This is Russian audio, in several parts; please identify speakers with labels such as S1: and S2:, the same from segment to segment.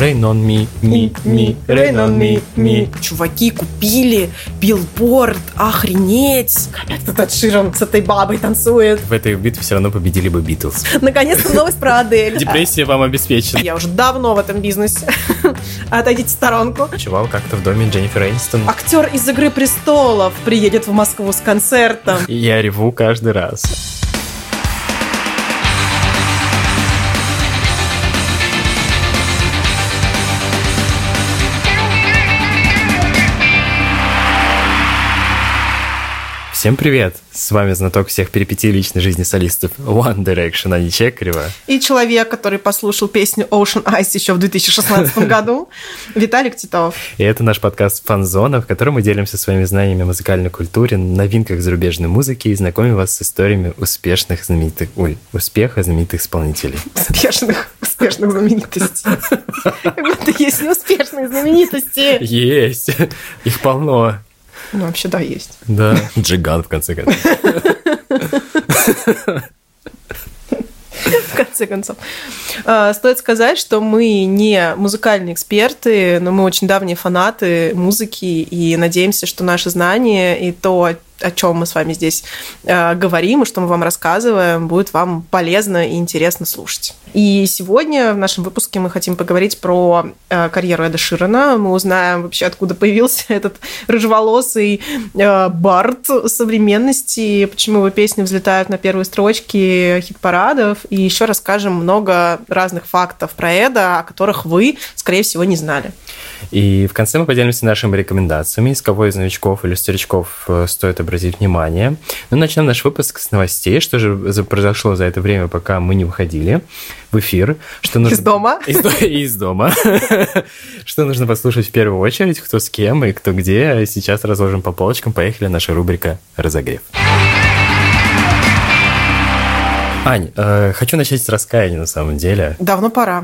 S1: Rain on me, me, me, rain on me, me.
S2: Чуваки купили билборд, охренеть! Опять этот Широн с этой бабой танцует.
S1: В этой битве все равно победили бы Битлз.
S2: Наконец-то новость про Адель.
S1: Депрессия вам обеспечена.
S2: Я уже давно в этом бизнесе. Отойдите в сторонку.
S1: Ночевал как-то в доме Дженнифер Энистон.
S2: Актер из «Игры престолов» приедет в Москву с концертом.
S1: Я реву каждый раз. Всем привет! С вами знаток всех перипетий личной жизни солистов One Direction, Ани Чекарева.
S2: И человек, который послушал песню Ocean Ice еще в 2016 году, Виталик Титов.
S1: И это наш подкаст «Фанзона», в котором мы делимся своими знаниями о музыкальной культуре, новинках зарубежной музыки и знакомим вас с историями успешных знаменитых... Ой, успеха знаменитых исполнителей.
S2: Успешных, успешных знаменитостей. Как будто есть неуспешные знаменитости.
S1: Есть! Их полно.
S2: Ну, вообще, да, есть.
S1: Да, Джиган, в конце концов.
S2: В конце концов. А, Стоит сказать, что мы не музыкальные эксперты, но мы очень давние фанаты музыки и надеемся, что наши знания и то, о чем мы с вами здесь э, говорим и что мы вам рассказываем, будет вам полезно и интересно слушать. И сегодня в нашем выпуске мы хотим поговорить про э, карьеру Эда Ширана. Мы узнаем вообще, откуда появился этот рыжеволосый э, бард современности, почему его песни взлетают на первые строчки хит-парадов, и еще расскажем много разных фактов про Эда, о которых вы, скорее всего, не знали.
S1: И в конце мы поделимся нашими рекомендациями, с кого из новичков или старичков э, стоит обратить внимание. Ну, начнем наш выпуск с новостей, что же произошло за это время, пока мы не выходили в эфир. Что нужно...
S2: Из дома?
S1: Из, из дома. что нужно послушать в первую очередь, кто с кем и кто где. Сейчас разложим по полочкам. Поехали, наша рубрика «Разогрев». Ань, э, хочу начать с раскаяния на самом деле.
S2: Давно пора.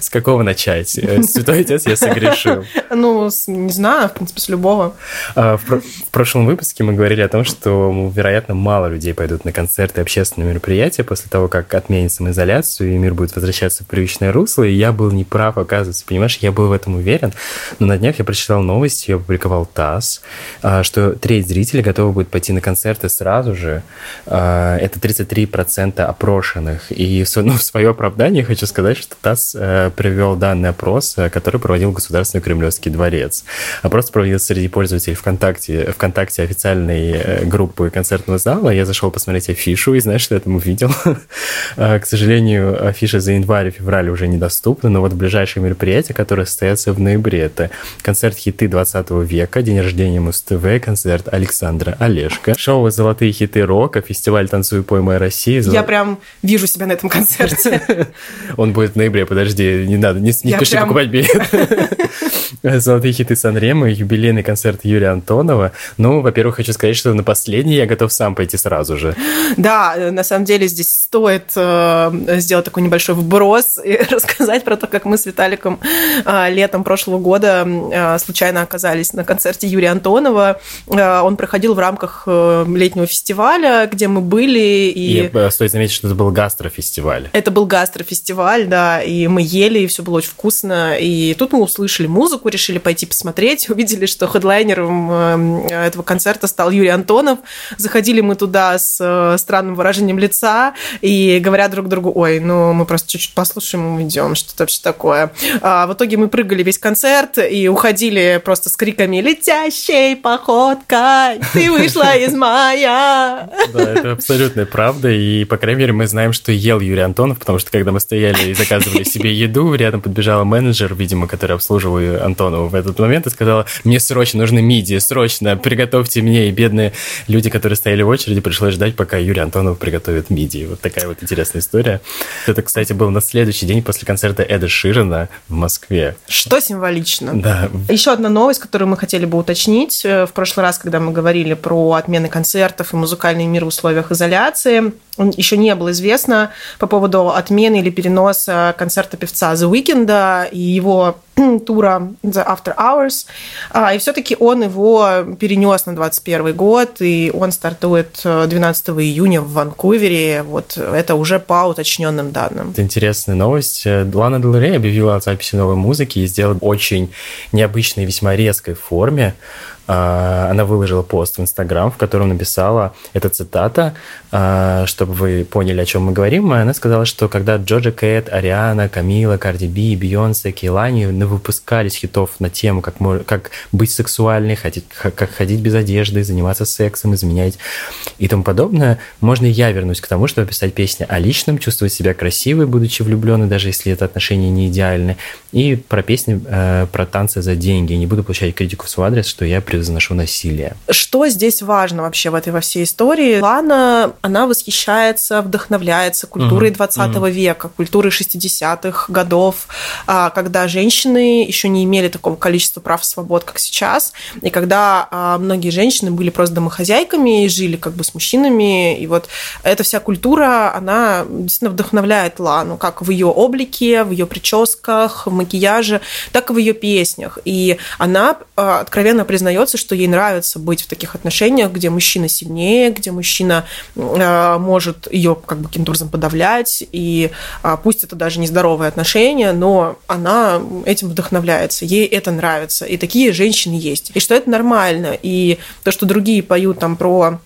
S1: С какого начать? Э, Святой Отец я согрешил.
S2: Ну, не знаю, в принципе, с любого.
S1: А, в, прошлом выпуске мы говорили о том, что, вероятно, мало людей пойдут на концерты и общественные мероприятия после того, как отменят самоизоляцию, и мир будет возвращаться в привычное русло, и я был неправ, оказывается, понимаешь, я был в этом уверен, но на днях я прочитал новость, ее опубликовал ТАСС, а, что треть зрителей готовы будет пойти на концерты сразу же. Это 33 3% опрошенных. И ну, в свое оправдание хочу сказать, что ТАСС э, привел данный опрос, э, который проводил Государственный Кремлевский дворец. Опрос проводился среди пользователей ВКонтакте, ВКонтакте официальной э, группы концертного зала. Я зашел посмотреть афишу и знаешь, что я там увидел? К сожалению, афиша за январь и февраль уже недоступна, но вот ближайшее мероприятие, которое состоится в ноябре, это концерт хиты 20 века, день рождения Муз-ТВ, концерт Александра Олешка, шоу «Золотые хиты рока», фестиваль «Танцуй, пой, моя России.
S2: Я прям вижу себя на этом концерте.
S1: Он будет в ноябре, подожди, не надо, не, не спеши прям... покупать билет. Золотые хиты Санремо, юбилейный концерт Юрия Антонова. Ну, во-первых, хочу сказать, что на последний я готов сам пойти сразу же.
S2: Да, на самом деле здесь стоит э, сделать такой небольшой вброс и рассказать про то, как мы с Виталиком э, летом прошлого года э, случайно оказались на концерте Юрия Антонова. Э, он проходил в рамках летнего фестиваля, где мы были. И,
S1: и стоит заметить, что это был гастрофестиваль.
S2: Это был гастрофестиваль, да, и мы ели, и все было очень вкусно. И тут мы услышали музыку, решили пойти посмотреть, увидели, что хедлайнером эм, этого концерта стал Юрий Антонов. Заходили мы туда с э, странным выражением лица и говорят друг другу, ой, ну мы просто чуть-чуть послушаем и уйдем, что-то вообще такое. А в итоге мы прыгали весь концерт и уходили просто с криками «Летящей походкой ты вышла из мая!»
S1: Да, это абсолютная правда, и, по крайней мере, мы знаем, что ел Юрий Антонов, потому что, когда мы стояли и заказывали себе еду, рядом подбежала менеджер, видимо, который обслуживал Антонову в этот момент и сказала, мне срочно нужны мидии, срочно приготовьте мне. И бедные люди, которые стояли в очереди, пришлось ждать, пока Юрий Антонов приготовит мидии. Вот такая вот интересная история. Это, кстати, был на следующий день после концерта Эда Ширана в Москве.
S2: Что символично.
S1: Да.
S2: Еще одна новость, которую мы хотели бы уточнить. Э, в прошлый раз, когда мы говорили про отмены концертов и музыкальный мир в условиях изоляции, еще не было известно по поводу отмены или переноса концерта певца The Weeknd и его тура The After Hours. А, и все-таки он его перенес на 21 год, и он стартует 12 э, июня в Ванкувере. Вот это уже по уточненным данным.
S1: Это интересная новость. Лана Дель объявила о записи новой музыки и сделала очень необычной, весьма резкой форме. А, она выложила пост в Инстаграм, в котором написала, это цитата, а, чтобы вы поняли, о чем мы говорим, она сказала, что когда Джоджа Кэт, Ариана, Камила, Карди Би, Бейонсе, Кейлани выпускались хитов на тему, как, как быть сексуальной, ходить, как ходить без одежды, заниматься сексом, изменять и тому подобное, можно и я вернусь к тому, чтобы писать песни о личном, чувствовать себя красивой, будучи влюбленной, даже если это отношения не идеальны, и про песни э, про танцы за деньги. не буду получать критику в свой адрес, что я превозношу насилие.
S2: Что здесь важно вообще в этой во всей истории? Лана, она восхищается, вдохновляется культурой mm-hmm. 20 mm-hmm. века, культурой 60-х годов, а, когда женщины еще не имели такого количества прав и свобод, как сейчас, и когда а, многие женщины были просто домохозяйками и жили как бы с мужчинами, и вот эта вся культура, она действительно вдохновляет Лану, как в ее облике, в ее прическах, в макияже, так и в ее песнях. И она а, откровенно признается, что ей нравится быть в таких отношениях, где мужчина сильнее, где мужчина а, может ее как бы каким-то образом подавлять, и а, пусть это даже нездоровые отношения, но она этим вдохновляется, ей это нравится, и такие женщины есть, и что это нормально, и то, что другие поют там про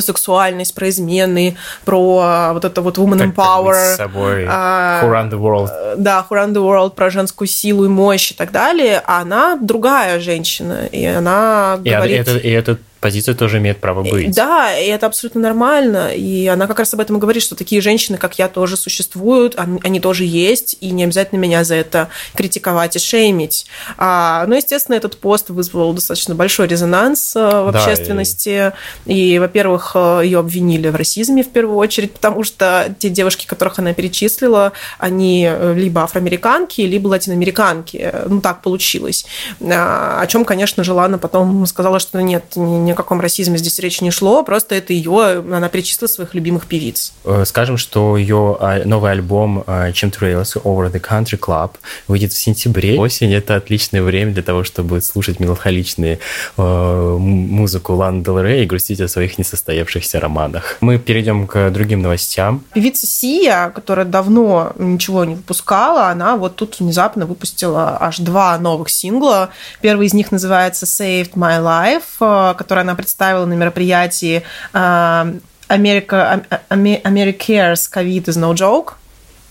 S2: сексуальность, про измены, про вот это вот woman как, empower. Как
S1: с собой. А, who run the world. Э,
S2: да, who run the world, про женскую силу и мощь и так далее. А она другая женщина, и она
S1: и
S2: говорит...
S1: Это, и это позиция тоже имеет право быть.
S2: Да, и это абсолютно нормально. И она как раз об этом и говорит, что такие женщины, как я, тоже существуют, они тоже есть, и не обязательно меня за это критиковать и шеймить. А, ну, естественно, этот пост вызвал достаточно большой резонанс э, в да, общественности. И, и во-первых, э, ее обвинили в расизме в первую очередь, потому что те девушки, которых она перечислила, они э, либо афроамериканки, либо латиноамериканки. Ну, так получилось. А, о чем, конечно же, Лана потом сказала, что нет, не ни о каком расизме здесь речи не шло, просто это ее, она перечислила своих любимых певиц.
S1: Э, скажем, что ее а, новый альбом Chemtrails э, Over the Country Club выйдет в сентябре. Осень — это отличное время для того, чтобы слушать меланхоличную э, музыку Лан Дел Рей и грустить о своих несостоявшихся романах. Мы перейдем к другим новостям.
S2: Певица Сия, которая давно ничего не выпускала, она вот тут внезапно выпустила аж два новых сингла. Первый из них называется Saved My Life, который она представила на мероприятии America, Americares COVID is no joke.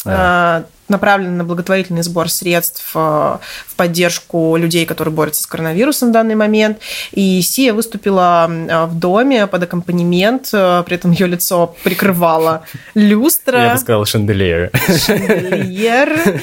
S2: Yeah направлен на благотворительный сбор средств э, в поддержку людей, которые борются с коронавирусом в данный момент. И Сия выступила э, в доме под аккомпанемент, э, при этом ее лицо прикрывала люстра.
S1: Я бы сказала шанделиер.
S2: Шанделиер.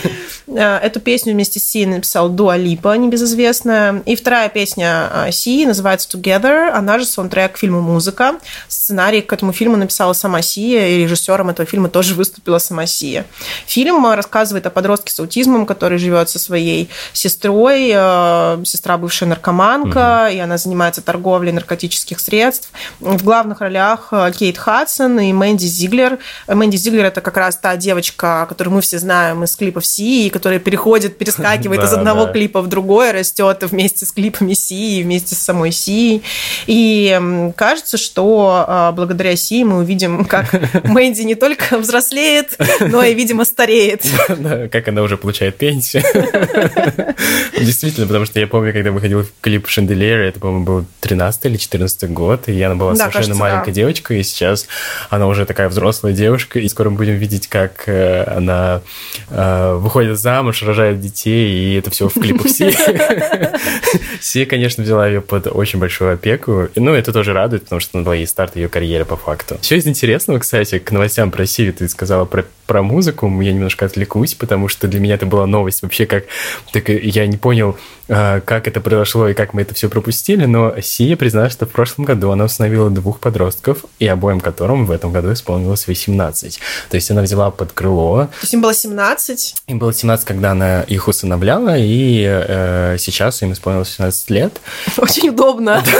S2: Эту песню вместе с Сией написал Дуа Липа, небезызвестная. И вторая песня Сии называется Together. Она же саундтрек к фильму «Музыка». Сценарий к этому фильму написала сама Сия, и режиссером этого фильма тоже выступила сама Сия. Фильм рассказывает рассказывает о подростке с аутизмом, который живет со своей сестрой, э, сестра бывшая наркоманка, угу. и она занимается торговлей наркотических средств. В главных ролях э, Кейт Хадсон и Мэнди Зиглер. Мэнди Зиглер это как раз та девочка, которую мы все знаем из клипов Си, которая переходит, перескакивает из одного клипа в другой, растет вместе с клипами Си, вместе с самой Си. И кажется, что э, благодаря Си мы увидим, как Мэнди не только взрослеет, но и, видимо, стареет.
S1: как она уже получает пенсию. Действительно, потому что я помню, когда выходил клип Шанделер, это, по-моему, был 13 или 14 год, и она была совершенно маленькая девочка, и сейчас она уже такая взрослая девушка, и скоро мы будем видеть, как э, она э, выходит замуж, рожает детей, и это все в клипах Си. Си, конечно, взяла ее под очень большую опеку, ну, это тоже радует, потому что надала ей старт ее карьеры по факту. Все из интересного, кстати, к новостям про Си, ты сказала про, про музыку, я немножко отвлеку отвлекусь, потому что для меня это была новость вообще, как так я не понял, как это произошло и как мы это все пропустили, но Сия призналась, что в прошлом году она установила двух подростков, и обоим которым в этом году исполнилось 18. То есть она взяла под крыло. То
S2: есть им было 17?
S1: Им было 17, когда она их усыновляла, и э, сейчас им исполнилось 18 лет.
S2: Очень удобно.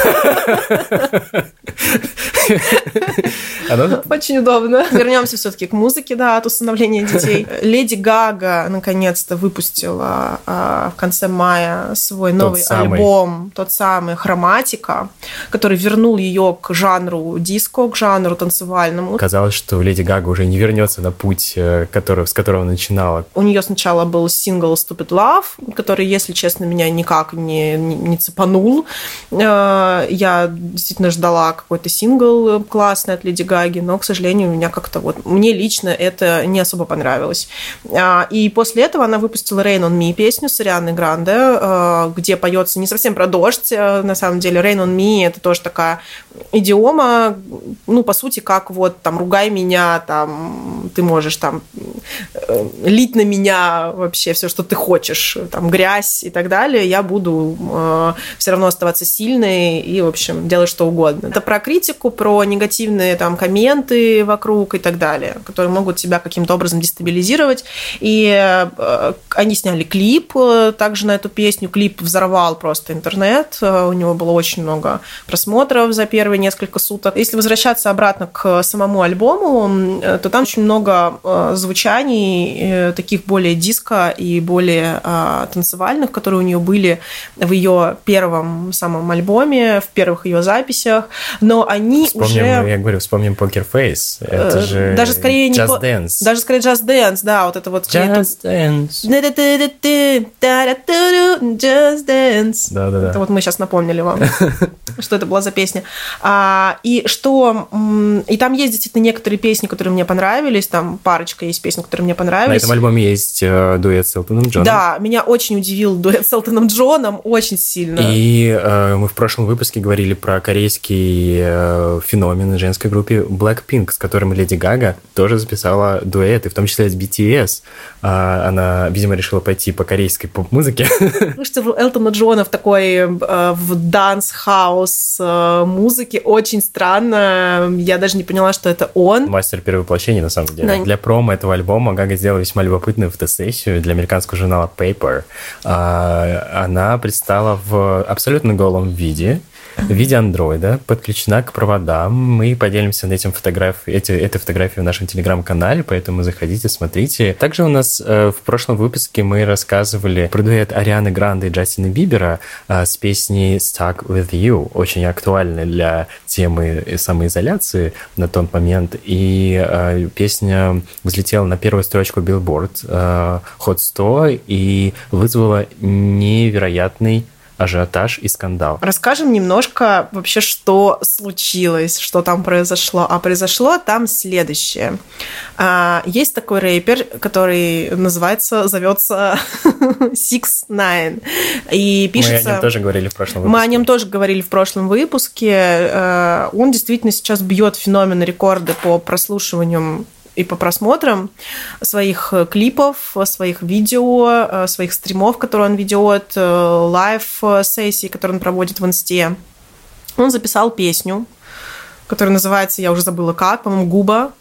S2: Очень удобно. Вернемся все-таки к музыке, да, от усыновления детей. Леди Гага наконец-то выпустила а, в конце мая свой новый
S1: Тот самый.
S2: альбом, тот самый «Хроматика», который вернул ее к жанру диско, к жанру танцевальному.
S1: Казалось, что Леди Гага уже не вернется на путь, э, который, с которого начинала.
S2: У нее сначала был сингл Stupid Love, который, если честно, меня никак не, не, не цепанул. Э, Я действительно ждала какой-то сингл классный от Леди Гаги, но, к сожалению, у меня как-то вот... Мне лично это не особо понравилось. А, И после этого она выпустила Rain on Me песню с Арианой Гранде, э, где поется не совсем про дождь, э, на самом деле. Rain on Me это тоже такая идиома, ну, по сути, как вот там «ругай меня», там, ты можешь там э, лить на меня вообще все, что ты хочешь, там, грязь и так далее, я буду э, все равно оставаться сильной и, в общем, делать что угодно. Это про критику, про негативные там комменты вокруг и так далее, которые могут тебя каким-то образом дестабилизировать. И э, они сняли клип э, также на эту песню. Клип взорвал просто интернет. Э, У него было очень много просмотров за первые несколько суток. Если возвращаться обратно к самому альбому, э, то там очень много э, звучаний таких более диско и более э, танцевальных, которые у нее были в ее первом самом альбоме, в первых ее записях, но они
S1: Вспомним,
S2: уже...
S1: я говорю, вспомним Poker Face. Это же
S2: даже скорее не
S1: Just
S2: по-
S1: Dance.
S2: Даже скорее Just Dance, да, вот это вот...
S1: Just Dance.
S2: Just Dance.
S1: Да-да-да.
S2: Это вот мы сейчас напомнили вам, что это была за песня. А, и что... И там есть действительно некоторые песни, которые мне понравились, там парочка есть песен, которые мне
S1: На
S2: понравились.
S1: этом альбоме есть э, дуэт с Элтоном Джоном.
S2: Да, меня очень удивил дуэт с Элтоном Джоном, очень сильно.
S1: И э, мы в прошлом выпуске говорили про корейский э, феномен женской группе Blackpink, с которым Леди Гага тоже записала дуэты, в том числе с BTS. А, она, видимо, решила пойти по корейской поп-музыке.
S2: У Элтона Джона в такой э, в dance-house э, музыке очень странно. Я даже не поняла, что это он.
S1: Мастер перевоплощения, на самом деле.
S2: Да.
S1: Для промо этого альбома Гага сделала весьма любопытную фотосессию для американского журнала Paper. А, Она предстала в абсолютно голом виде, в виде андроида, подключена к проводам. Мы поделимся на этим фотограф... эти, этой фотографией в нашем телеграм-канале, поэтому заходите, смотрите. Также у нас э, в прошлом выпуске мы рассказывали про дуэт Арианы Гранде и Джастина Бибера э, с песней «Stuck with You», очень актуальной для темы самоизоляции на тот момент. И э, песня взлетела на первую строчку Billboard э, Hot 100 и вызвала невероятный ажиотаж и скандал.
S2: Расскажем немножко вообще, что случилось, что там произошло. А произошло там следующее. А, Есть такой рэпер, который называется, зовется Six Nine. И пишется...
S1: Мы о нем тоже говорили в прошлом выпуске.
S2: Мы о нем тоже говорили в прошлом выпуске. Он действительно сейчас бьет феномен рекорды по прослушиваниям и по просмотрам своих э, клипов, своих видео, э, своих стримов, которые он ведет, лайв-сессий, которые он проводит в инсте. Он записал песню, которая называется, я уже забыла как, по-моему, «Губа»,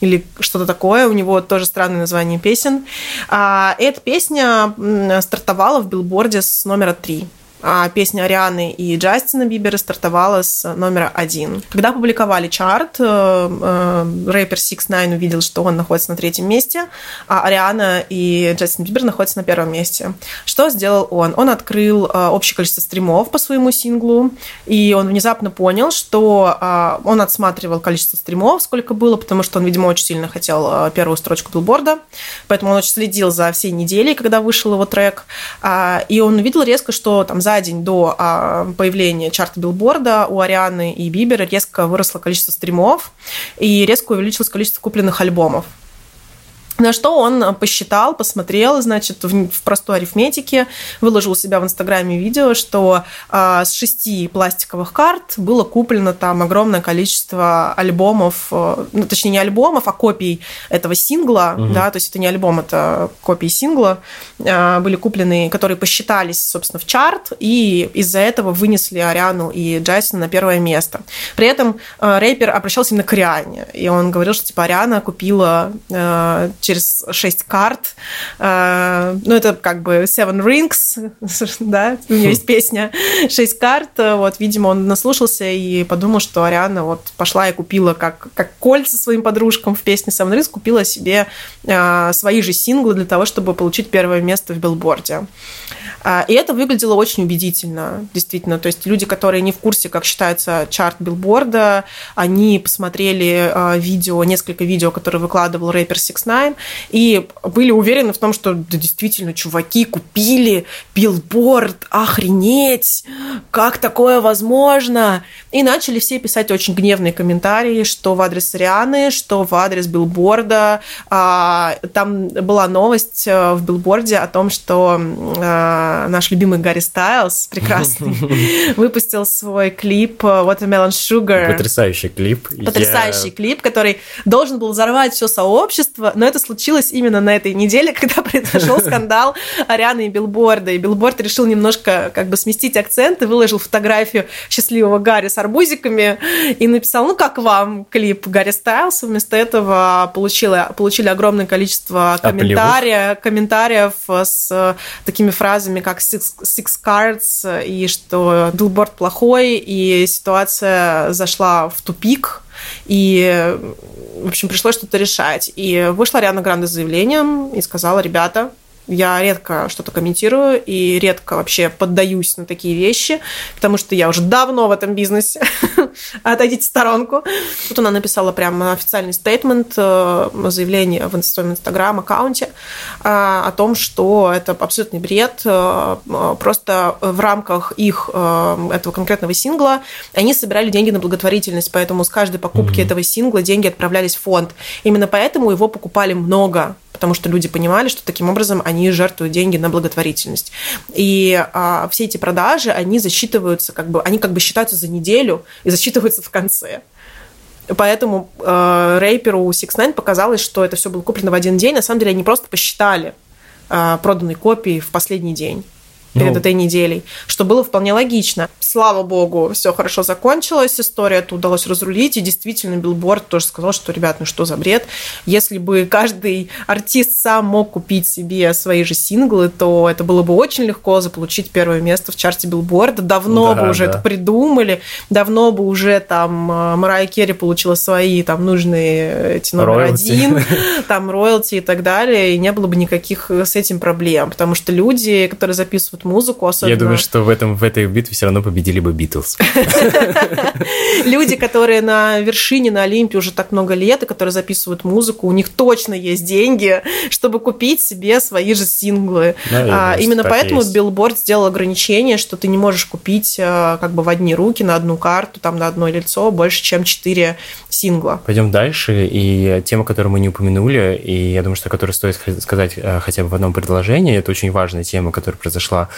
S2: или что-то такое. У него тоже странное название песен. А, Эта песня стартовала в билборде с номера три. А песня Арианы и Джастина Бибера стартовала с номера один. Когда опубликовали чарт, э, э, рэпер Six Nine увидел, что он находится на третьем месте, а Ариана и Джастин Бибер находятся на первом месте. Что сделал он? Он открыл э, общее количество стримов по своему синглу, и он внезапно понял, что э, он отсматривал количество стримов, сколько было, потому что он, видимо, очень сильно хотел э, первую строчку билборда, поэтому он очень следил за всей неделей, когда вышел его трек, А, и он увидел резко, что там за день до а, появления чарта билборда у Арианы и Бибера резко выросло количество стримов и резко увеличилось количество купленных альбомов. На что он посчитал, посмотрел, значит, в, в простой арифметике, выложил у себя в Инстаграме видео, что а, с шести пластиковых карт было куплено там огромное количество альбомов, э, ну, точнее, не альбомов, а копий этого сингла,
S1: Мгм.
S2: да, то есть это не альбом, это копии сингла, а, были куплены, которые посчитались, собственно, в чарт, и из-за этого вынесли Ариану и Джайсона на первое место. При этом э, рэпер обращался именно к Ариане, и он говорил, что, типа, Ариана купила э, через шесть карт. Э, ну, это как бы Seven Rings, да, у нее есть хм. песня. 6 карт, э, вот, видимо, он наслушался и подумал, что Ариана вот пошла и купила как, как кольца своим подружкам в песне Seven Rings, купила себе э, свои же синглы для того, чтобы получить первое место в билборде. И это выглядело очень убедительно, действительно. То есть люди, которые не в курсе, как считается чарт билборда, они посмотрели видео, несколько видео, которые выкладывал рэпер 6 9 покупаем. И были уверены в том, что да, действительно, чуваки купили билборд, охренеть, как такое возможно? И начали все писать очень гневные комментарии, что в адрес Арианы, что в адрес билборда. А, там была новость э, в билборде о том, что э, наш любимый Гарри Стайлз, прекрасный, выпустил свой клип э, Watermelon Sugar.
S1: Потрясающий клип.
S2: Потрясающий клип, который должен был взорвать все сообщество, но это случилось именно на этой неделе, когда произошел скандал Арианы и Билборда. И Билборд решил немножко как бы сместить акцент и выложил фотографию счастливого Гарри с арбузиками и написал, ну как вам клип Гарри Стайлса? Вместо этого получили, получили огромное количество комментариев, комментариев с такими фразами, как six, six cards, и что билборд плохой, и ситуация зашла в тупик, и, в общем, пришлось что-то решать. И вышла Ариана Гранде с заявлением и сказала, ребята, я редко что-то комментирую и редко вообще поддаюсь на такие вещи, потому что я уже давно в этом бизнесе. Отойдите в сторонку. Тут она написала прям официальный стейтмент, э, заявление в своем инстаграм-аккаунте о том, что это абсолютный бред. Э, просто в рамках их этого конкретного сингла они собирали деньги на благотворительность, поэтому с каждой покупки mm-hmm. этого сингла деньги отправлялись в фонд. Именно поэтому его покупали много потому что люди понимали, что таким образом они жертвуют деньги на благотворительность. И а, все эти продажи, они засчитываются, как бы, они как бы считаются за неделю и засчитываются в конце. Поэтому э, рэперу Six Nine показалось, что это все было куплено в один день. На самом деле они просто посчитали э, проданные копии в последний день перед ну. этой неделей, что было вполне логично. Слава богу, все хорошо закончилось, история это удалось разрулить, и действительно Билборд тоже сказал, что, ребят, ну что за бред, если бы каждый артист сам мог купить себе свои же синглы, то это было бы очень легко заполучить первое место в чарте Билборда, давно да, бы уже да. это придумали, давно бы уже там э, Мэрайя Кэри получила свои там нужные эти номер один, там роялти и так далее, и не было бы никаких с этим проблем, потому что люди, которые записывают музыку, особенно...
S1: Я думаю, что в, этом, в этой битве все равно победили бы Битлз.
S2: Люди, которые на вершине, на Олимпе уже так много лет, и которые записывают музыку, у них точно есть деньги, чтобы купить себе свои же синглы. А, именно поэтому Билборд сделал ограничение, что ты не можешь купить а, как бы в одни руки на одну карту, там на одно лицо больше, чем четыре сингла.
S1: Пойдем дальше. И тема, которую мы не упомянули, и я думаю, что которую стоит сказать а, хотя бы в одном предложении, это очень важная тема, которая произошла Э,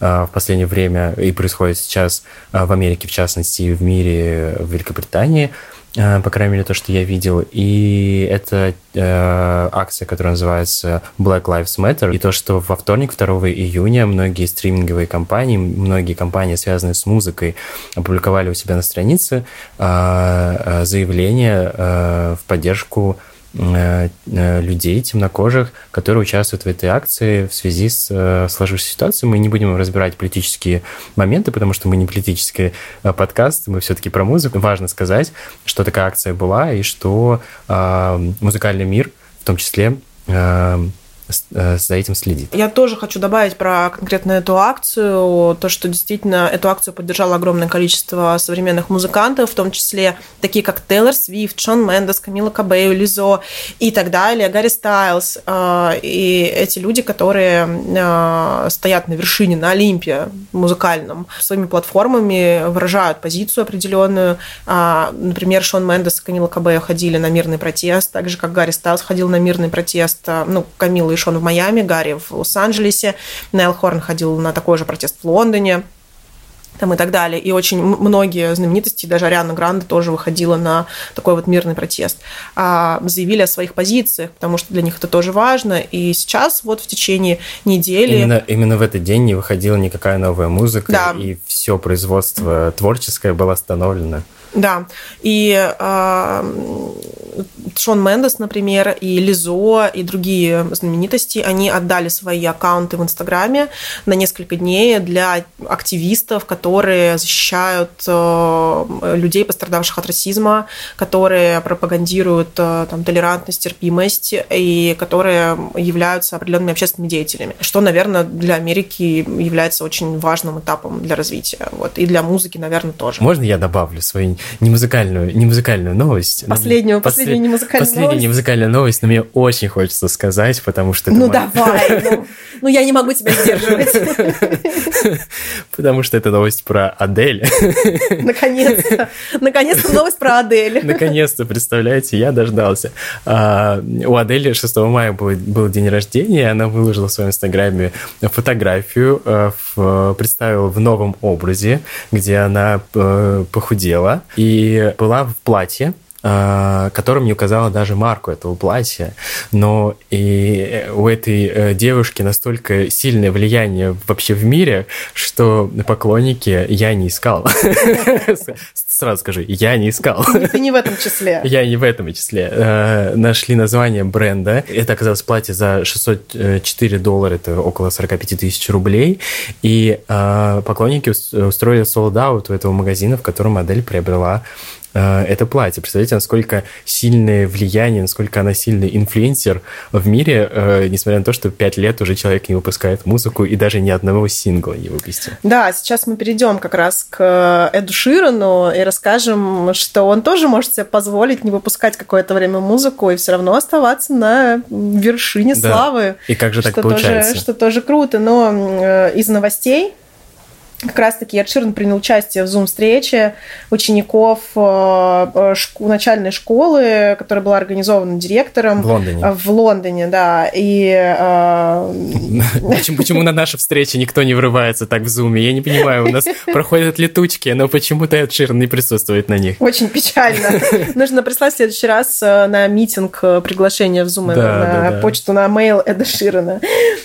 S1: в последнее время и происходит сейчас э, в Америке, в частности, в мире, в Великобритании, э, по крайней мере, то, что я видел. И это э, акция, которая называется Black Lives Matter. И то, что во вторник, 2 июня, многие стриминговые компании, многие компании, связанные с музыкой, опубликовали у себя на странице э, заявление э, в поддержку Э, э, людей темнокожих, которые участвуют в этой акции в связи с э, сложившейся ситуацией. Мы не будем разбирать политические моменты, потому что мы не политический подкаст, мы все-таки про музыку. Важно сказать, что такая акция была и что музыкальный мир, в том числе Э, за этим следит.
S2: Я тоже хочу добавить про конкретно эту акцию, то, что действительно эту акцию поддержало огромное количество современных музыкантов, в том числе такие как Тейлор Свифт, Шон Мендес, Камила Кабею, Лизо и так далее, Гарри Стайлз. Э, и эти люди, которые э, стоят на вершине, на Олимпе музыкальном, своими платформами выражают позицию определенную. Например, Шон Мендес и Камила Кабею ходили на мирный протест, так же, как Гарри Стайлз ходил на мирный протест, ну, Камила и он в Майами, Гарри в Лос-Анджелесе, Нейл Хорн ходил на такой же протест в Лондоне, там и так далее. И очень многие знаменитости, даже Ариана Гранде тоже выходила на такой вот мирный протест, а, заявили о своих позициях, потому что для них это тоже важно. И сейчас вот в течение недели...
S1: Именно, именно в этот день не выходила никакая новая музыка, да. и все производство творческое было остановлено.
S2: Да, и э, Шон Мендес, например, и Лизо, и другие знаменитости, они отдали свои аккаунты в Инстаграме на несколько дней для активистов, которые защищают э, людей, пострадавших от расизма, которые пропагандируют э, там, толерантность, терпимость, и которые являются определенными общественными деятелями, что, наверное, для Америки является очень важным этапом для развития. Вот. И для музыки, наверное, тоже.
S1: Можно я добавлю свою не музыкальную, не музыкальную новость?
S2: Последнюю, последнюю не музыкальную
S1: Последняя
S2: новость.
S1: не музыкальная новость, но мне очень хочется сказать, потому что...
S2: Ну давай, ну, ну я не могу тебя сдерживать.
S1: Потому что это новость про Адель.
S2: Наконец-то. Наконец-то новость про Адель.
S1: Наконец-то, представляете, я дождался. А, у Адели 6 мая был, был день рождения, она выложила в своем инстаграме фотографию, э, представила в новом образе, где она э, похудела и была в платье, которым не указала даже марку этого платья. Но и у этой э, девушки настолько сильное влияние вообще в мире, что поклонники я не искал. Сразу скажу, я не искал.
S2: Ты не в этом числе.
S1: Я не в этом числе. Э, нашли название бренда. Это оказалось платье за 604 доллара, это около 45 тысяч рублей. И э, поклонники устроили солдат у этого магазина, в котором модель приобрела Э, это платье. Представляете, насколько сильное влияние, насколько она сильный инфлюенсер в мире, э, несмотря на то, что пять лет уже человек не выпускает музыку и даже ни одного сингла не выпустил.
S2: Да, сейчас мы перейдем как раз к Эду Ширану и расскажем, что он тоже может себе позволить не выпускать какое-то время музыку и все равно оставаться на вершине да. славы.
S1: И как же так
S2: что
S1: получается?
S2: Тоже, что тоже круто. Но э, из новостей как раз-таки Эд принял участие в Zoom-встрече учеников э, шку, начальной школы, которая была организована директором.
S1: В Лондоне.
S2: В Лондоне, да. И,
S1: э... почему, почему на наши встречи никто не врывается так в Zoom? Я не понимаю, у нас проходят летучки, но почему-то Эд не присутствует на них.
S2: Очень печально. Нужно прислать в следующий раз э, на митинг э, приглашение в Zoom да, на да, да. почту, на mail Эда Ширена.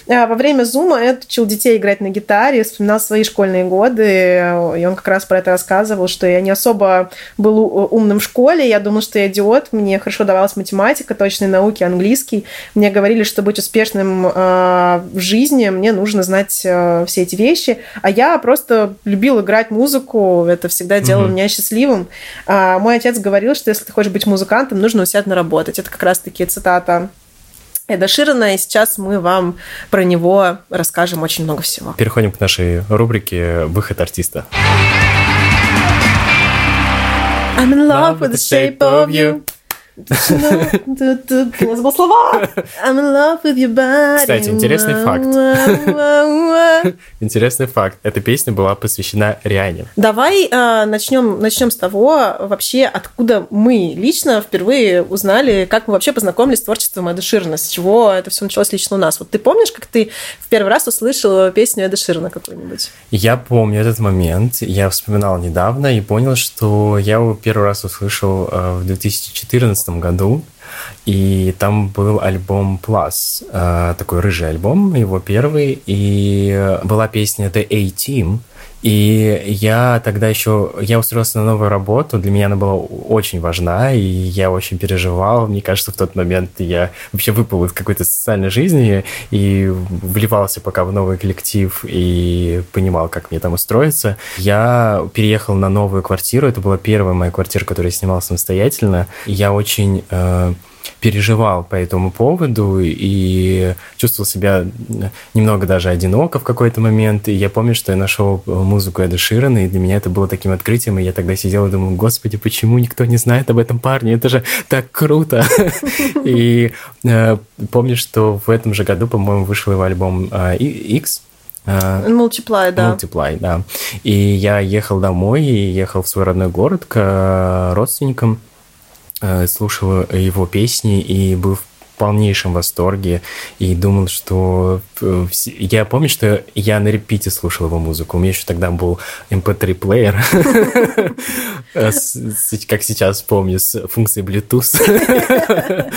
S2: А во время Zoom Эд учил детей играть на гитаре, вспоминал свои школьные годы, и он как раз про это рассказывал, что я не особо был умным в школе, я думал, что я идиот, мне хорошо давалась математика, точные науки, английский. Мне говорили, что быть успешным э, в жизни, мне нужно знать э, все эти вещи, а я просто любил играть музыку, это всегда делало mm-hmm. меня счастливым. А мой отец говорил, что если ты хочешь быть музыкантом, нужно усердно работать. Это как раз-таки цитата Эда Ширана, и сейчас мы вам про него расскажем очень много всего.
S1: Переходим к нашей рубрике «Выход артиста».
S2: I'm in love with the shape of you. Я забыл слова. I'm in love with your body.
S1: Кстати, интересный факт. Интересный факт. Эта песня была посвящена Риане.
S2: Давай э, начнем, начнем с того, вообще, откуда мы лично впервые узнали, как мы вообще познакомились с творчеством Эда Ширна, с чего это все началось лично у нас. Вот ты помнишь, как ты в первый раз услышал песню Эда Ширна какую-нибудь?
S1: Я помню этот момент. Я вспоминал недавно и понял, что я его первый раз услышал э, в 2014 2015 году, и там был альбом Plus, э, такой рыжий альбом, его первый, и была песня The A-Team, и я тогда еще, я устроился на новую работу, для меня она была очень важна, и я очень переживал. Мне кажется, в тот момент я вообще выпал из какой-то социальной жизни и вливался пока в новый коллектив и понимал, как мне там устроиться. Я переехал на новую квартиру, это была первая моя квартира, которую я снимал самостоятельно. Я очень... Э, переживал по этому поводу и чувствовал себя немного даже одиноко в какой-то момент. И я помню, что я нашел музыку Эда Ширана, и для меня это было таким открытием. И я тогда сидел и думал, господи, почему никто не знает об этом парне? Это же так круто! И э, помню, что в этом же году, по-моему, вышел его альбом X,
S2: э, Multiply, да.
S1: Multiply, да. И я ехал домой, и ехал в свой родной город к э, родственникам, Э, слушал его песни и был в полнейшем восторге и думал, что... Э, я помню, что я на репите слушал его музыку. У меня еще тогда был MP3-плеер, э, как сейчас помню, с функцией Bluetooth.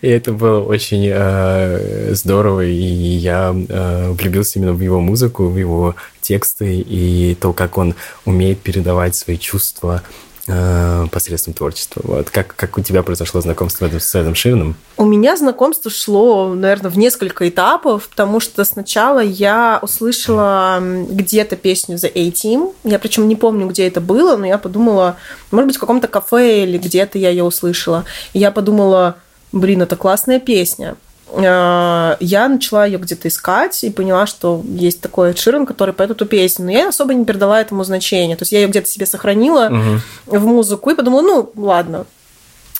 S1: И это было очень здорово, и я влюбился именно в его музыку, в его тексты и то, как он умеет передавать свои чувства э, посредством творчества. Вот. Как, как у тебя произошло знакомство с Эдом Шираном?
S2: У меня знакомство шло, наверное, в несколько этапов, потому что сначала я услышала где-то песню The A-Team. Я причем не помню, где это было, но я подумала, может быть, в каком-то кафе или где-то я ее услышала. И я подумала, блин, это классная песня. Э, я начала ее где-то искать и поняла, что есть такой Ширен, который поет эту песню. Но я особо не передала этому значения. То есть я ее где-то себе сохранила угу. в музыку и подумала, ну, ладно,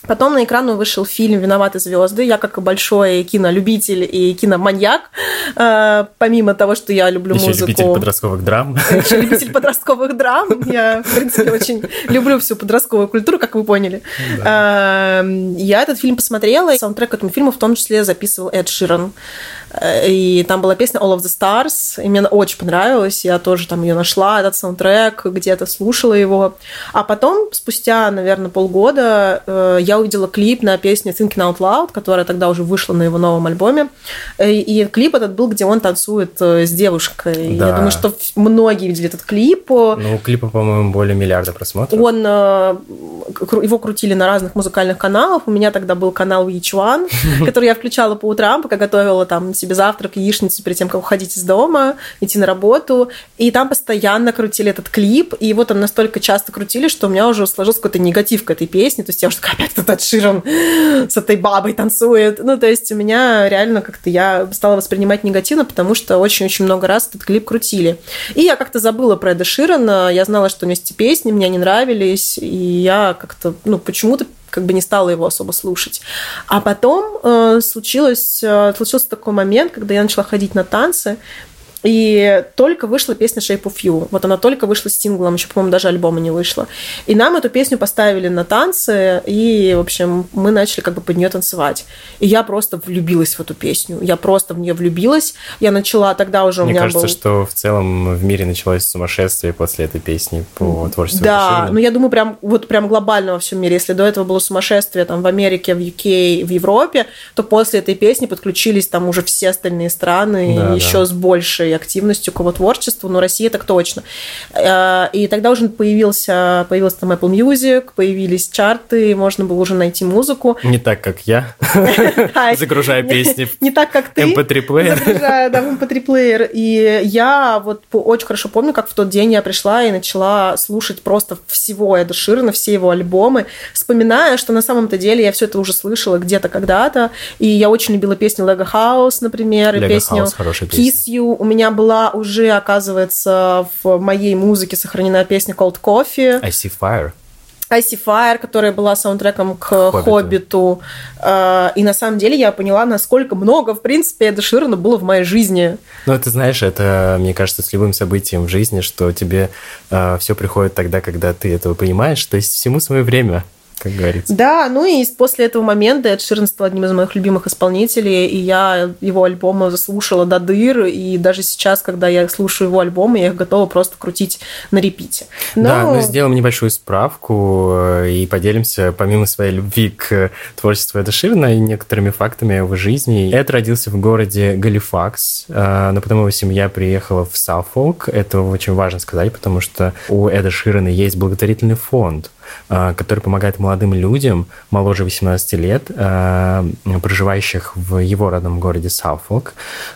S2: Потом на экран вышел фильм «Виноваты звезды». Я как большой кинолюбитель и киноманьяк, э, помимо того, что я люблю
S1: Еще
S2: музыку.
S1: любитель подростковых драм.
S2: Еще любитель подростковых драм. Я, в принципе, очень люблю всю подростковую культуру, как вы поняли. Да. Эм, я этот фильм посмотрела, и саундтрек к этому фильму в том числе записывал Эд Ширан. Э, и там была песня All of the Stars, и мне она очень понравилась. Я тоже там ее нашла, этот саундтрек, где-то слушала его. А потом, спустя, наверное, полгода, э, я увидела клип на песню Thinking Out Loud, которая тогда уже вышла на его новом альбоме. Э, и клип этот был, где он танцует с девушкой. Да. Я думаю, что многие видели этот клип.
S1: Ну, у клипа, по-моему, более миллиарда просмотров.
S2: Он, его крутили на разных музыкальных каналах. У меня тогда был канал VH1, который я включала по утрам, пока готовила там себе завтрак, яичницу перед тем, как уходить из дома, идти на работу. И там постоянно крутили этот клип, и его там настолько часто крутили, что у меня уже сложился какой-то негатив к этой песне. То есть я уже такая, опять этот Широн с этой бабой танцует. Ну, то есть у меня реально как-то я стала воспринимать негативно, потому что очень-очень много раз этот клип крутили. И я как-то забыла про Эда Широна, я знала, что у него есть песни, мне не нравились, и я как-то, ну, почему-то как бы не стала его особо слушать. А потом э, случилось, э, случился такой момент, когда я начала ходить на танцы, и только вышла песня Shape of You. Вот она только вышла синглом, еще, по-моему, даже альбома не вышла. И нам эту песню поставили на танцы, и, в общем, мы начали как бы под нее танцевать. И я просто влюбилась в эту песню. Я просто в нее влюбилась. Я начала тогда уже
S1: Мне
S2: у меня
S1: кажется,
S2: был...
S1: что в целом в мире началось сумасшествие после этой песни по творчеству.
S2: Да, ну я думаю, прям вот прям глобально во всем мире. Если до этого было сумасшествие там в Америке, в UK, в Европе, то после этой песни подключились там уже все остальные страны да, еще да. с большей большей активностью к его творчеству, но Россия так точно. Э, и тогда уже появился, появился там Apple Music, появились чарты, можно было уже найти музыку.
S1: Не так, как я, загружая песни
S2: Не так, как ты.
S1: MP3-плеер.
S2: Загружая, да, в MP3-плеер. И я вот очень хорошо помню, как в тот день я пришла и начала слушать просто всего Эда Ширана, все его альбомы, вспоминая, что на самом-то деле я все это уже слышала где-то когда-то, и я очень любила песню Lego House, например, и песню Kiss You. У меня меня была уже, оказывается, в моей музыке сохранена песня Cold Coffee.
S1: I See Fire.
S2: Icy Fire, которая была саундтреком к Хоббиту. Хоббиту. А, и на самом деле я поняла, насколько много, в принципе, Эда Ширана было в моей жизни.
S1: Ну, это, знаешь, это, мне кажется, с любым событием в жизни, что тебе э, все приходит тогда, когда ты этого понимаешь. То есть всему свое время как говорится.
S2: Да, ну и после этого момента Эд Ширен стал одним из моих любимых исполнителей, и я его альбомы заслушала до дыр, и даже сейчас, когда я слушаю его альбомы, я их готова просто крутить на репите.
S1: Но... Да, мы сделаем небольшую справку э, и поделимся, помимо своей любви к творчеству Эда Ширна и некоторыми фактами его жизни. Эд родился в городе Галифакс, э, но потом его семья приехала в Саффолк. Это очень важно сказать, потому что у Эда Ширена есть благотворительный фонд, который помогает молодым людям моложе 18 лет, э, проживающих в его родном городе Саффолк.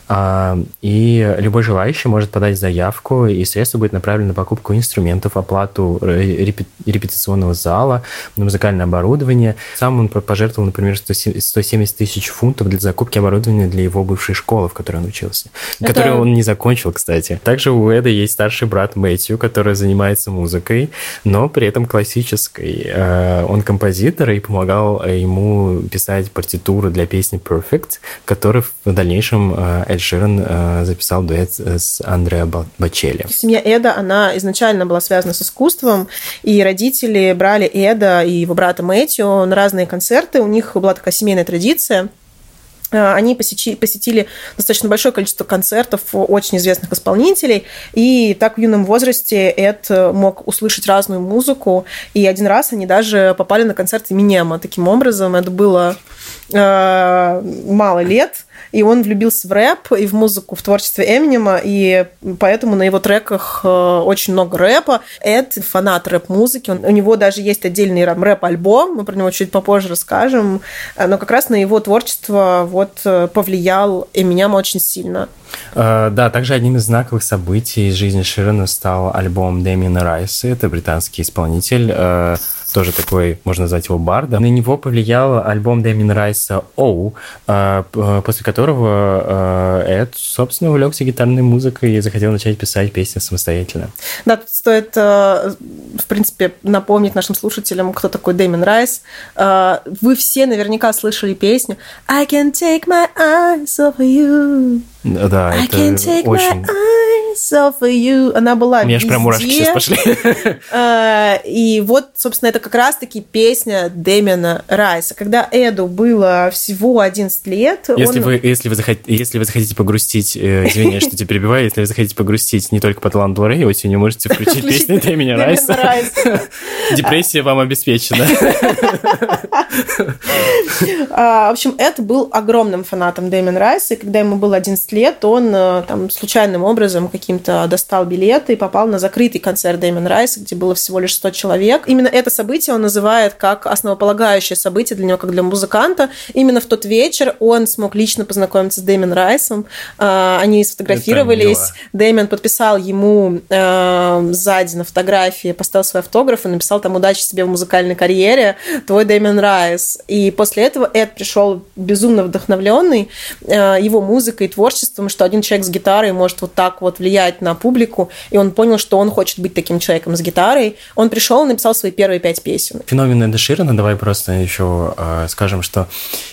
S1: Э, и любой желающий может подать заявку, и средства будет направлено на покупку инструментов, оплату репетиционного зала, на музыкальное оборудование. Сам он пожертвовал, например, 170 тысяч фунтов для закупки оборудования для его бывшей школы, в которой он учился, Это... которую он не закончил, кстати. Также у Эда есть старший брат Мэтью, который занимается музыкой, но при этом классической классической. Э, он композитор и помогал ему писать партитуру для песни Perfect, который в дальнейшем э, Эд Ширен э, записал дуэт с Андреа Бачелли.
S2: Семья Эда, она изначально была связана с искусством, и родители брали Эда и его брата Мэтью на разные концерты. У них была такая семейная традиция – Э, они посетили, достаточно большое количество концертов очень известных исполнителей, и так в юном возрасте Эд мог услышать разную музыку, и один раз они даже попали на концерт Минема. Таким образом, это было э, мало лет, и он влюбился в рэп и в музыку, в творчество Эминема, и поэтому на его треках э, очень много рэпа. Эд фанат рэп-музыки, у него даже есть отдельный рэп-альбом, мы про него чуть попозже расскажем, но как раз на его творчество вот повлиял Эминем очень сильно.
S1: Да, также одним из знаковых событий из жизни Ширена стал альбом Дэмина Райса, это британский исполнитель, тоже такой, можно назвать его барда. На него повлиял альбом Дэмин Райса «Оу», а, после которого а, Эд, собственно, увлекся гитарной музыкой и захотел начать писать песни самостоятельно.
S2: Да, тут стоит, а, в принципе, напомнить нашим слушателям, кто такой Дэмин Райс. Вы все наверняка слышали песню «I can take my eyes off of you».
S1: Да, I это очень...
S2: my eyes off of you. Она была
S1: У меня аж прям мурашки сейчас пошли.
S2: И вот, собственно, это как раз-таки песня Дэмина Райса. Когда Эду было всего 11 лет...
S1: Если, он... вы, если, вы, захот... если вы захотите погрустить, э, извиняюсь, что тебя перебиваю, если вы захотите погрустить не только по таланту Рэй, вы сегодня можете включить песню Дэмина Райса. Депрессия вам обеспечена.
S2: А, в общем, Эд был огромным фанатом Дэмин Райса, и когда ему было 11 лет, он э, там случайным образом каким-то достал билеты и попал на закрытый концерт Дэмин Райса, где было всего лишь 100 человек. Именно это событие он называет как основополагающее событие для него, как для музыканта. Именно в тот вечер он смог лично познакомиться с Дэмин Райсом. А, они сфотографировались. Дэмин подписал ему э, сзади на фотографии, поставил свой автограф и написал там «Удачи тебе в музыкальной карьере, твой Дэмин Райс». И после этого Эд пришел безумно вдохновленный э, его музыкой и творчеством, что один человек с гитарой может вот так вот влиять на публику, и он понял, что он хочет быть таким человеком с гитарой. Он пришел и написал свои первые пять песен.
S1: Феномен Эда Ширана, давай просто еще э, скажем, что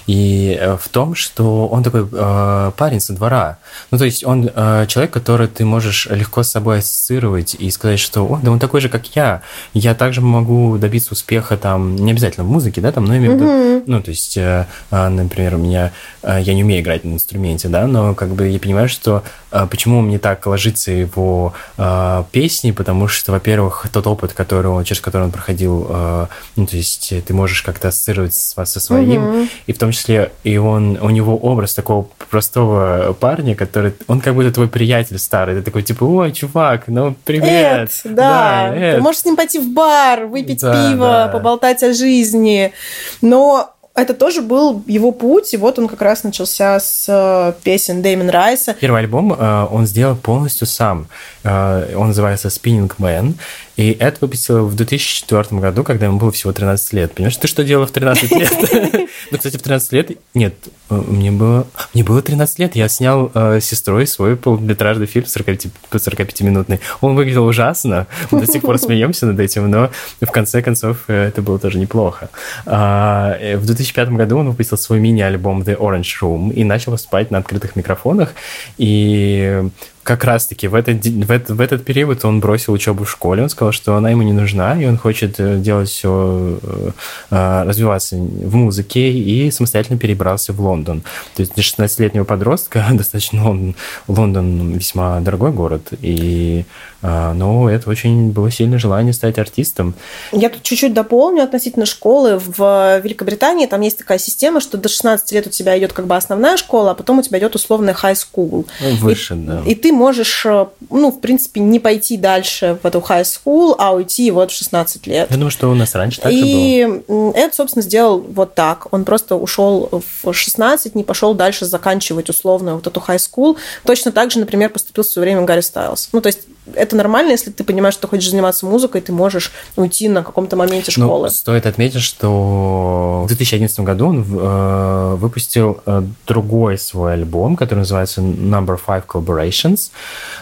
S1: и э, в том, что он такой э, парень со двора. Ну, то есть он э, человек, который ты можешь легко с собой ассоциировать и сказать, что о, да он такой же, как я. Я также могу добиться успеха там, не обязательно в музыке, да, там, но имею в виду, ну, то есть, э, э, например, у меня, э, я не умею играть на инструменте, да, но как бы я понимаю, что э, почему мне так ложится его э, песни, потому что, во-первых, тот опыт, который он, через который он проходил, э, ну, то есть ты можешь как-то ассоциировать со, со своим, mm-hmm. и в том числе и он, у него образ такого простого парня, который, он как будто твой приятель старый, ты такой, типа, ой, чувак, ну, привет.
S2: Эд, да, да Эд. ты можешь с ним пойти в бар, выпить да, пиво, да. поболтать о жизни, но это тоже был его путь, и вот он как раз начался с э, песен Дэймон Райса.
S1: Первый альбом э, он сделал полностью сам. Э, он называется «Spinning Man», и это выпустил в 2004 году, когда ему было всего 13 лет. Понимаешь, ты что делала в 13 лет? Ну, кстати, в 13 лет... Нет, мне было... Мне было 13 лет. Я снял с сестрой свой полуметражный фильм 45-минутный. Он выглядел ужасно. Мы до сих пор смеемся над этим, но в конце концов это было тоже неплохо. А, в 2005 году он выпустил свой мини-альбом The Orange Room и начал выступать на открытых микрофонах. И как раз-таки в этот, в, этот, в этот период он бросил учебу в школе, он сказал, что она ему не нужна, и он хочет э, делать все, э, э, развиваться в музыке, и самостоятельно перебрался в Лондон. То есть для 16-летнего подростка достаточно Лондон, Лондон весьма дорогой город, и но это очень было сильное желание стать артистом.
S2: Я тут чуть-чуть дополню относительно школы. В Великобритании там есть такая система, что до 16 лет у тебя идет как бы основная школа, а потом у тебя идет условная high school.
S1: Выше,
S2: и,
S1: да.
S2: И ты можешь, э, ну, в принципе, не пойти дальше в эту high school, а уйти вот в 16 лет.
S1: Я думаю, что у нас раньше так
S2: и было. Эд, собственно, сделал вот так. Он просто ушел в 16, не пошел дальше заканчивать условно вот эту high school. Точно так же, например, поступил в свое время Гарри Стайлз. Ну, то есть это нормально, если ты понимаешь, что хочешь заниматься музыкой, ты можешь уйти на каком-то моменте ну, школы.
S1: Ну, стоит отметить, что в 2011 году он э, выпустил э, другой свой альбом, который называется Number Five Collaborations,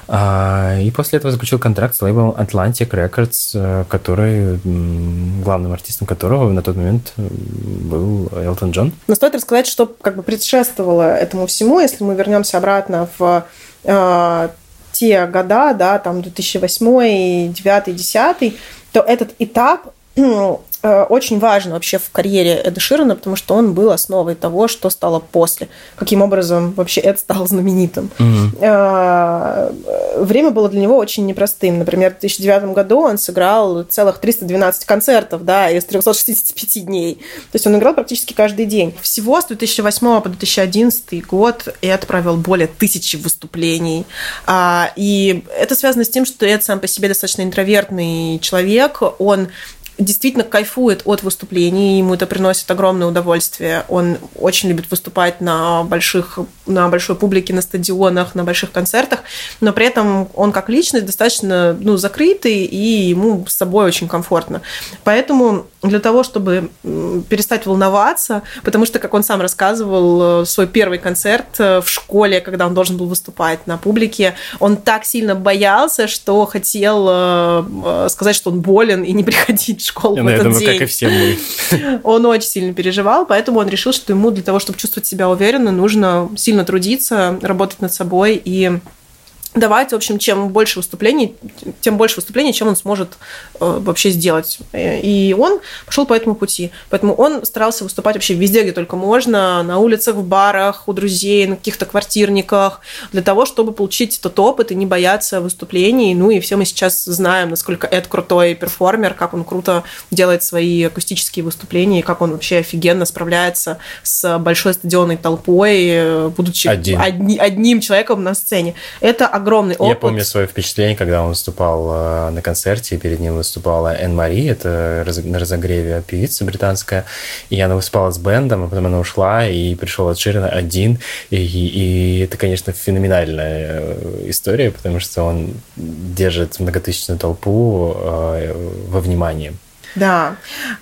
S1: э, и после этого заключил контракт с лейблом Atlantic Records, э, который, главным артистом которого на тот момент э, был Элтон Джон.
S2: Но стоит рассказать, что как бы предшествовало этому всему, если мы вернемся обратно в э, те года, да, там 2008, 2009, 2010, то этот этап Э, очень важен вообще в карьере Эда Ширана, потому что он был основой того, что стало после. Каким образом вообще Эд стал знаменитым. Mm-hmm. время было для него очень непростым. Например, в 2009 году он сыграл целых 312 концертов, да, из 365 дней. То есть он играл практически каждый день. Всего с 2008 по 2011 год Эд провел более тысячи выступлений. А, и это связано с тем, что Эд сам по себе достаточно интровертный человек. Он действительно кайфует от выступлений, ему это приносит огромное удовольствие. Он очень любит выступать на, больших, на большой публике, на стадионах, на больших концертах, но при этом он как личность достаточно ну, закрытый, и ему с собой очень комфортно. Поэтому для того, чтобы перестать волноваться, потому что, как он сам рассказывал, э, свой первый концерт э, в школе, когда он должен был выступать на публике, он так сильно боялся, что хотел э, сказать, что он болен и не приходить школу
S1: Я,
S2: в этот
S1: думаю,
S2: день.
S1: как и все мы.
S2: Он очень сильно переживал, поэтому он решил, что ему для того, чтобы чувствовать себя уверенно, нужно сильно трудиться, работать над собой и давать, в общем, чем больше выступлений, тем больше выступлений, чем он сможет э, вообще сделать. И он пошел по этому пути. Поэтому он старался выступать вообще везде, где только можно, на улицах, в барах, у друзей, на каких-то квартирниках, для того, чтобы получить этот опыт и не бояться выступлений. Ну и все мы сейчас знаем, насколько Эд крутой перформер, как он круто делает свои акустические выступления, и как он вообще офигенно справляется с большой стадионной толпой, будучи
S1: Один.
S2: одни- одним человеком на сцене. Это огромный опыт.
S1: Я помню свое впечатление, когда он выступал э, на концерте, и перед ним выступала Энн Мари, это на разогреве певица британская, и она выступала с бендом, а потом она ушла, и пришел от Ширина один, и, и это, конечно, феноменальная э, история, потому что он держит многотысячную толпу э, во внимании.
S2: Да.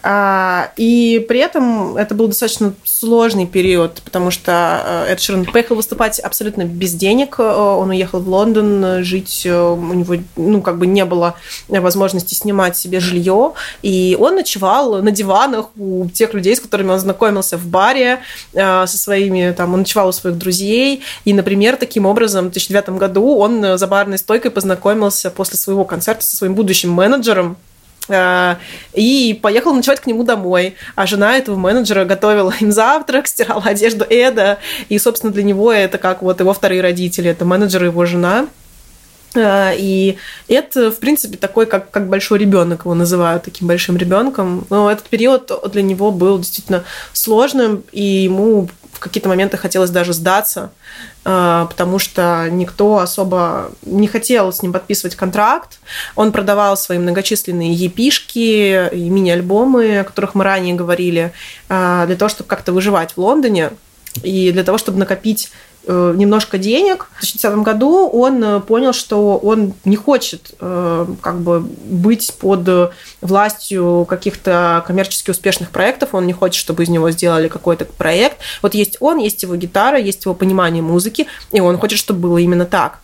S2: А, и при этом это был достаточно сложный период, потому что э, Эд Ширан поехал выступать абсолютно без денег. Э, Он уехал в Лондон э, жить. У него, ну, как бы не было возможности снимать себе жилье. И он ночевал на диванах у тех людей, с которыми он знакомился в баре, со своими, там, он ночевал у своих друзей. И, например, таким образом в 2009 году он за барной стойкой познакомился после своего концерта со своим будущим менеджером, и поехал ночевать к нему домой. А жена этого менеджера готовила им завтрак, стирала одежду Эда. И, собственно, для него это как вот его вторые родители. Это менеджер и его жена. Э, И это, в принципе, такой, как, как большой ребенок, его называют таким большим ребенком. Но этот период для него был действительно сложным, и ему в какие-то моменты хотелось даже сдаться, э, потому что никто особо не хотел с ним подписывать контракт. Он продавал свои многочисленные епишки и мини-альбомы, о которых мы ранее говорили, э, для того, чтобы как-то выживать в Лондоне и для того, чтобы накопить немножко денег. В 2010 году он э, понял, что он не хочет э, как бы быть под э, властью каких-то коммерчески успешных проектов, он не хочет, чтобы из него сделали какой-то проект. Вот есть он, есть его гитара, есть его понимание музыки, и он хочет, чтобы было именно так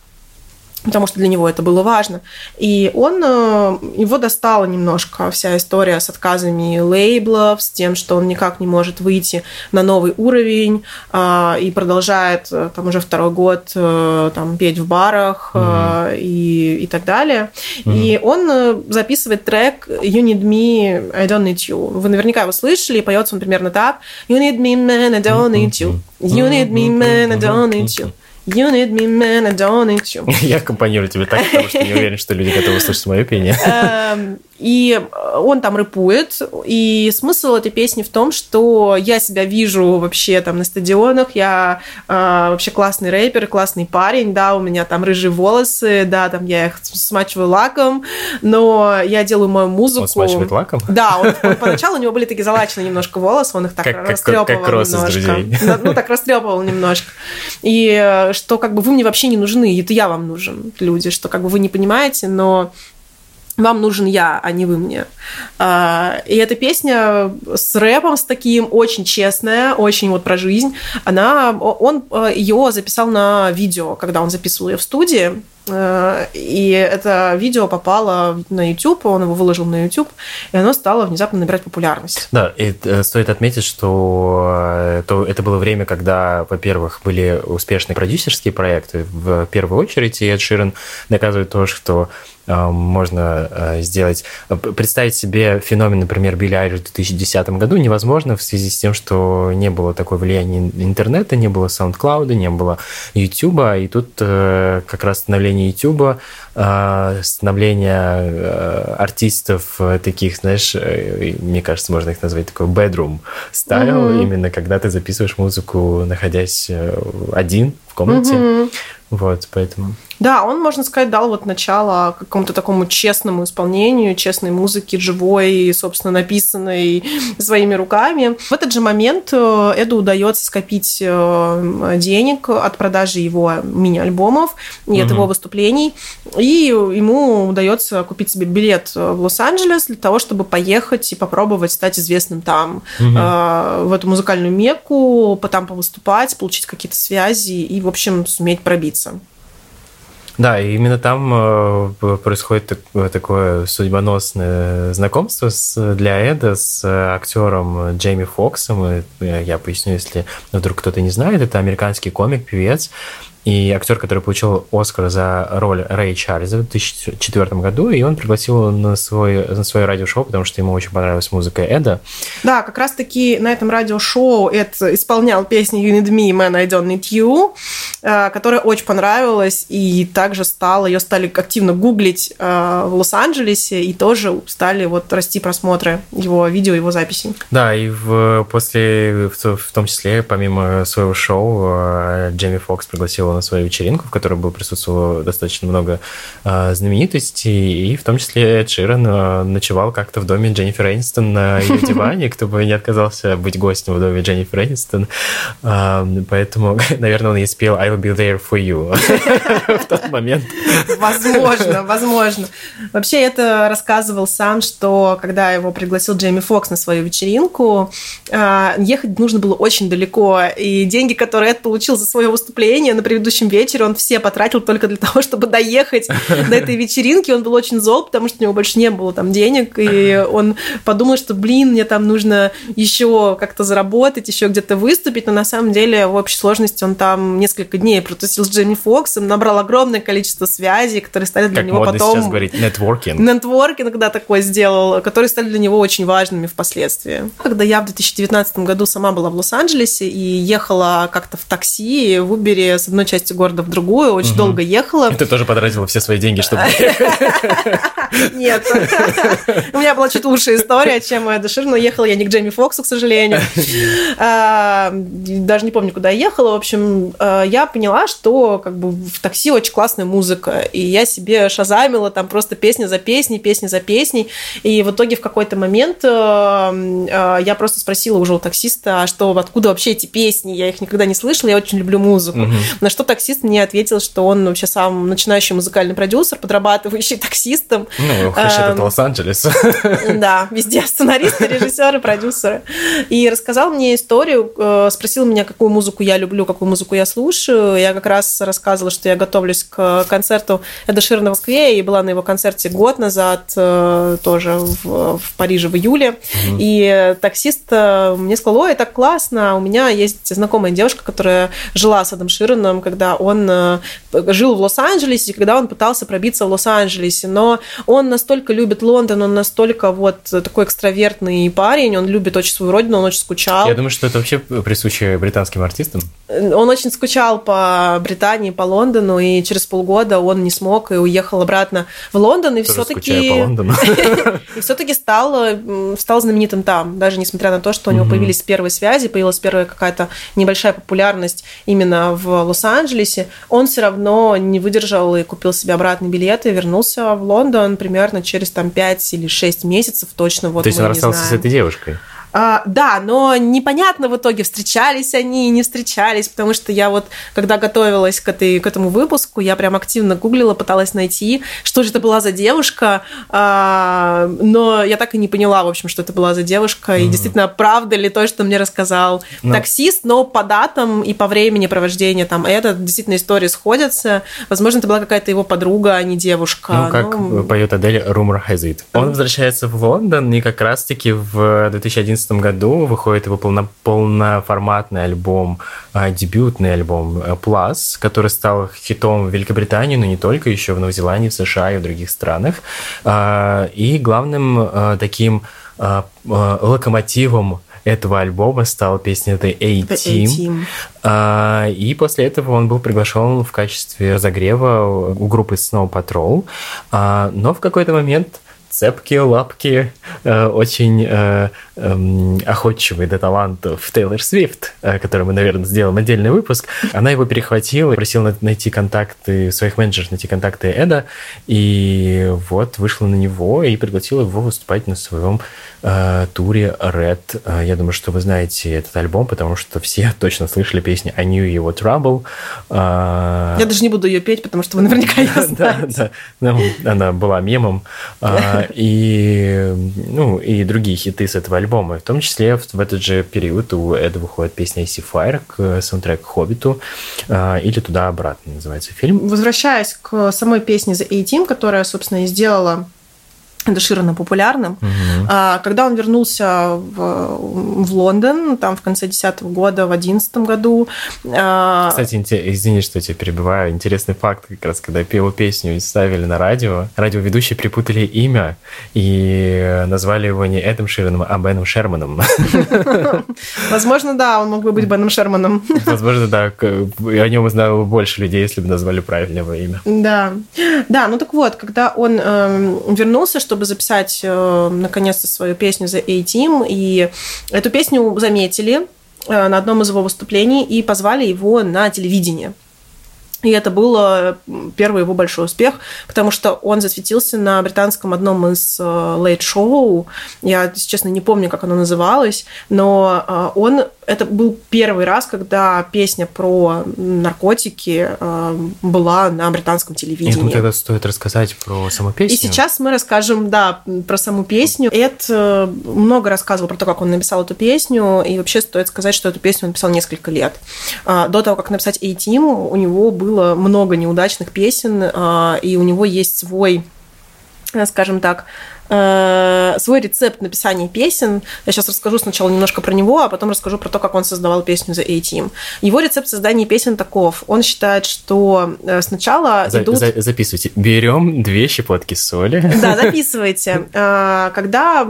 S2: потому что для него это было важно. И он, э, его достала немножко вся история с отказами лейблов, с тем, что он никак не может выйти на новый уровень а, и продолжает э, там уже второй год э, там, петь в барах mm-hmm. и, и так далее. Mm-hmm. И он записывает трек You Need Me, I Don't Need You. Вы наверняка его слышали, и поется он примерно так. You need me, man, I don't need you. You need me, man, I don't need you. You need me, man, I don't need you.
S1: Я аккомпанирую тебе так, потому что не уверен, что люди готовы слышать мое пение.
S2: И он там рэпует, и смысл этой песни в том, что я себя вижу вообще там на стадионах, я э, вообще классный рэпер, классный парень, да, у меня там рыжие волосы, да, там я их смачиваю лаком, но я делаю мою музыку.
S1: Он смачивает лаком?
S2: Да, он, он поначалу у него были такие залаченные немножко волосы, он их так
S1: как,
S2: растрепывал
S1: как, как
S2: немножко. Ну, так растрепывал немножко. И что как бы вы мне вообще не нужны, это я вам нужен, люди, что как бы вы не понимаете, но вам нужен я, а не вы мне. И эта песня с рэпом, с таким, очень честная, очень вот про жизнь. Она, он ее записал на видео, когда он записывал ее в студии. И это видео попало на YouTube, он его выложил на YouTube, и оно стало внезапно набирать популярность.
S1: Да, и стоит отметить, что то это было время, когда, во-первых, были успешные продюсерские проекты. В первую очередь, и Эд Ширен доказывает то, что можно сделать. Представить себе феномен, например, Билли Айлиш в 2010 году невозможно в связи с тем, что не было такого влияния интернета, не было SoundCloud, не было YouTube, и тут как раз становление YouTube, становление артистов таких, знаешь, мне кажется, можно их назвать такой bedroom style, mm-hmm. именно когда ты записываешь музыку, находясь один в комнате. Mm-hmm. Вот, поэтому...
S2: Да, он, можно сказать, дал вот начало какому-то такому честному исполнению, честной музыки, живой, собственно, написанной своими руками. В этот же момент э, Эду удается скопить э, денег от продажи его мини-альбомов и угу. от его выступлений, и ему удается купить себе билет в Лос-Анджелес для того, чтобы поехать и попробовать стать известным там, угу. в эту музыкальную мекку, там повыступать, получить какие-то связи и, в общем, суметь пробиться.
S1: Да, и именно там э, происходит такое судьбоносное знакомство с, для Эда с актером Джейми Фоксом. И я поясню, если вдруг кто-то не знает, это американский комик, певец, и актер, который получил Оскар за роль Рэй Чарльза в 2004 году, и он пригласил его на, свой, на свое радиошоу, потому что ему очень понравилась музыка Эда.
S2: Да, как раз-таки на этом радиошоу Эд исполнял песню You Need Me, Man, I Don't Need You, э, которая очень понравилась, и также стала, ее стали активно гуглить э, в Лос-Анджелесе, и тоже стали вот расти просмотры его видео, его записей.
S1: Да, и в, после, в, в том числе, помимо своего шоу, э, Джейми Фокс пригласил на свою вечеринку, в которой было присутствовало достаточно много э, знаменитостей, и в том числе Эд Ширен э, ночевал как-то в доме Дженнифер Энистон на ее диване, кто бы не отказался быть гостем в доме Дженнифер Энистон. Э, поэтому, наверное, он и спел «I'll be there for you» в тот момент.
S2: Возможно, возможно. Вообще, это рассказывал сам, что когда его пригласил Джейми Фокс на свою вечеринку, ехать нужно было очень далеко, и деньги, которые Эд получил за свое выступление, например, предыдущем вечере он все потратил только для того, чтобы доехать до этой вечеринки. Он был очень зол, потому что у него больше не было там денег, и он подумал, что, блин, мне там нужно еще как-то заработать, еще где-то выступить, но на самом деле в общей сложности он там несколько дней протусил с Джейми Фоксом, набрал огромное количество связей, которые стали для
S1: как
S2: него потом...
S1: сейчас говорить, нетворкинг.
S2: Нетворкинг, да, такой сделал, которые стали для него очень важными впоследствии. Когда я в 2019 году сама была в Лос-Анджелесе и ехала как-то в такси в Убере с одной части города в другую, очень угу. долго ехала.
S1: И ты тоже потратила все свои деньги, чтобы
S2: Нет. У меня была чуть лучшая история, чем моя Дешир, но ехала я не к Джейми Фоксу, к сожалению. А, даже не помню, куда я ехала. В общем, а, я поняла, что как бы в такси очень классная музыка, и я себе шазамила там просто песня за песней, песня за песней, и в итоге в какой-то момент а, я просто спросила уже у таксиста, что откуда вообще эти песни, я их никогда не слышала, я очень люблю музыку. На что таксист мне ответил, что он вообще сам начинающий музыкальный продюсер, подрабатывающий таксистом.
S1: Ну, хэш, это эм, Лос-Анджелес.
S2: Да, везде сценаристы, режиссеры, продюсеры. И рассказал мне историю, э, спросил меня, какую музыку я люблю, какую музыку я слушаю. Я как раз рассказывала, что я готовлюсь к концерту Эда Ширна в Москве, и была на его концерте год назад, э, тоже в, в Париже в июле. И таксист э, мне сказал, ой, так классно, у меня есть знакомая девушка, которая жила с Эдом Широном, когда он э, жил в Лос-Анджелесе, когда он пытался пробиться в Лос-Анджелесе. Но он настолько любит Лондон, он настолько вот такой экстравертный парень, он любит очень свою родину, он очень скучал.
S1: Я думаю, что это вообще присуще британским артистам.
S2: Он очень скучал по Британии, по Лондону, и через полгода он не смог и уехал обратно в Лондон, и все-таки... И все-таки стал, стал знаменитым там, даже несмотря на то, что у него появились первые связи, появилась первая какая-то небольшая популярность именно в Лос-Анджелесе, он все равно не выдержал и купил себе обратный билет и вернулся в Лондон примерно через там 5 или 6 месяцев точно. Вот
S1: То есть он расстался с этой девушкой?
S2: А, да, но непонятно в итоге, встречались они, не встречались, потому что я вот, когда готовилась к, этой, к этому выпуску, я прям активно гуглила, пыталась найти, что же это была за девушка, а, но я так и не поняла, в общем, что это была за девушка, mm-hmm. и действительно, правда ли то, что мне рассказал но... Ну. таксист, но по датам и по времени провождения там это действительно истории сходятся. Возможно, это была какая-то его подруга, а не девушка.
S1: Ну, как ну... поет Адель, rumor has it. Он возвращается в Лондон, и как раз-таки в 2011 2011 году выходит его полно, полноформатный альбом, а, дебютный альбом э, Plus, который стал хитом в Великобритании, но не только, еще в Новой Зеландии, в США и в других странах. А, и главным а, таким локомотивом этого альбома стала песня The A-Team. A-Team. И после этого он был приглашен в качестве разогрева у группы Snow Patrol. Но в какой-то момент цепкие лапки, э, очень э, э, охотчивый до талантов Тейлор Свифт, э, который мы, наверное, сделаем отдельный выпуск, она его перехватила, просила найти контакты, своих менеджеров найти контакты Эда, и вот вышла на него и пригласила его выступать на своем э, туре Red. Э, я думаю, что вы знаете этот альбом, потому что все точно слышали песню I Knew Were Trouble.
S2: Э, Я даже не буду ее петь, потому что вы наверняка ее знаете. Да,
S1: да. Ну, она была мемом. И, ну, и другие хиты с этого альбома. В том числе в, в этот же период у Эда выходит песня AC Fire к саундтрек «Хоббиту» или «Туда-обратно» называется фильм.
S2: Возвращаясь к самой песне The A-Team, которая, собственно, и сделала это Широна популярным. Угу. Когда он вернулся в, в Лондон, там в конце 2010 года, в 2011 году.
S1: А, Кстати, извини, что я тебя перебиваю. Интересный факт, как раз когда его песню ставили на радио, радиоведущие припутали имя и назвали его не Эдом Широном, а Беном Шерманом.
S2: Возможно, да, он мог бы быть Беном Шерманом.
S1: Возможно, да, о нем узнало больше людей, если бы назвали правильного имя.
S2: Да, да, ну так вот, когда он эм, вернулся, что чтобы записать э, наконец-то свою песню за A-Team. И эту песню заметили э, на одном из его выступлений и позвали его на телевидение. И это был первый его большой успех, потому что он засветился на британском одном из лейт-шоу. Э, Я, если честно, не помню, как оно называлось, но э, он это был первый раз, когда песня про наркотики э, была на британском телевидении. Я думаю,
S1: тогда стоит рассказать про саму песню.
S2: И сейчас мы расскажем, да, про саму песню. Эд много рассказывал про то, как он написал эту песню, и вообще стоит сказать, что эту песню он написал несколько лет. До того, как написать A-Team, у него был было много неудачных песен, а, и у него есть свой, скажем так, Э, свой рецепт написания песен. Я сейчас расскажу сначала немножко про него, а потом расскажу про то, как он создавал песню за A-Team. Его рецепт создания песен таков. Он считает, что э, сначала
S1: за,
S2: идут...
S1: За, записывайте. Берем две щепотки соли.
S2: Да, записывайте. Э, когда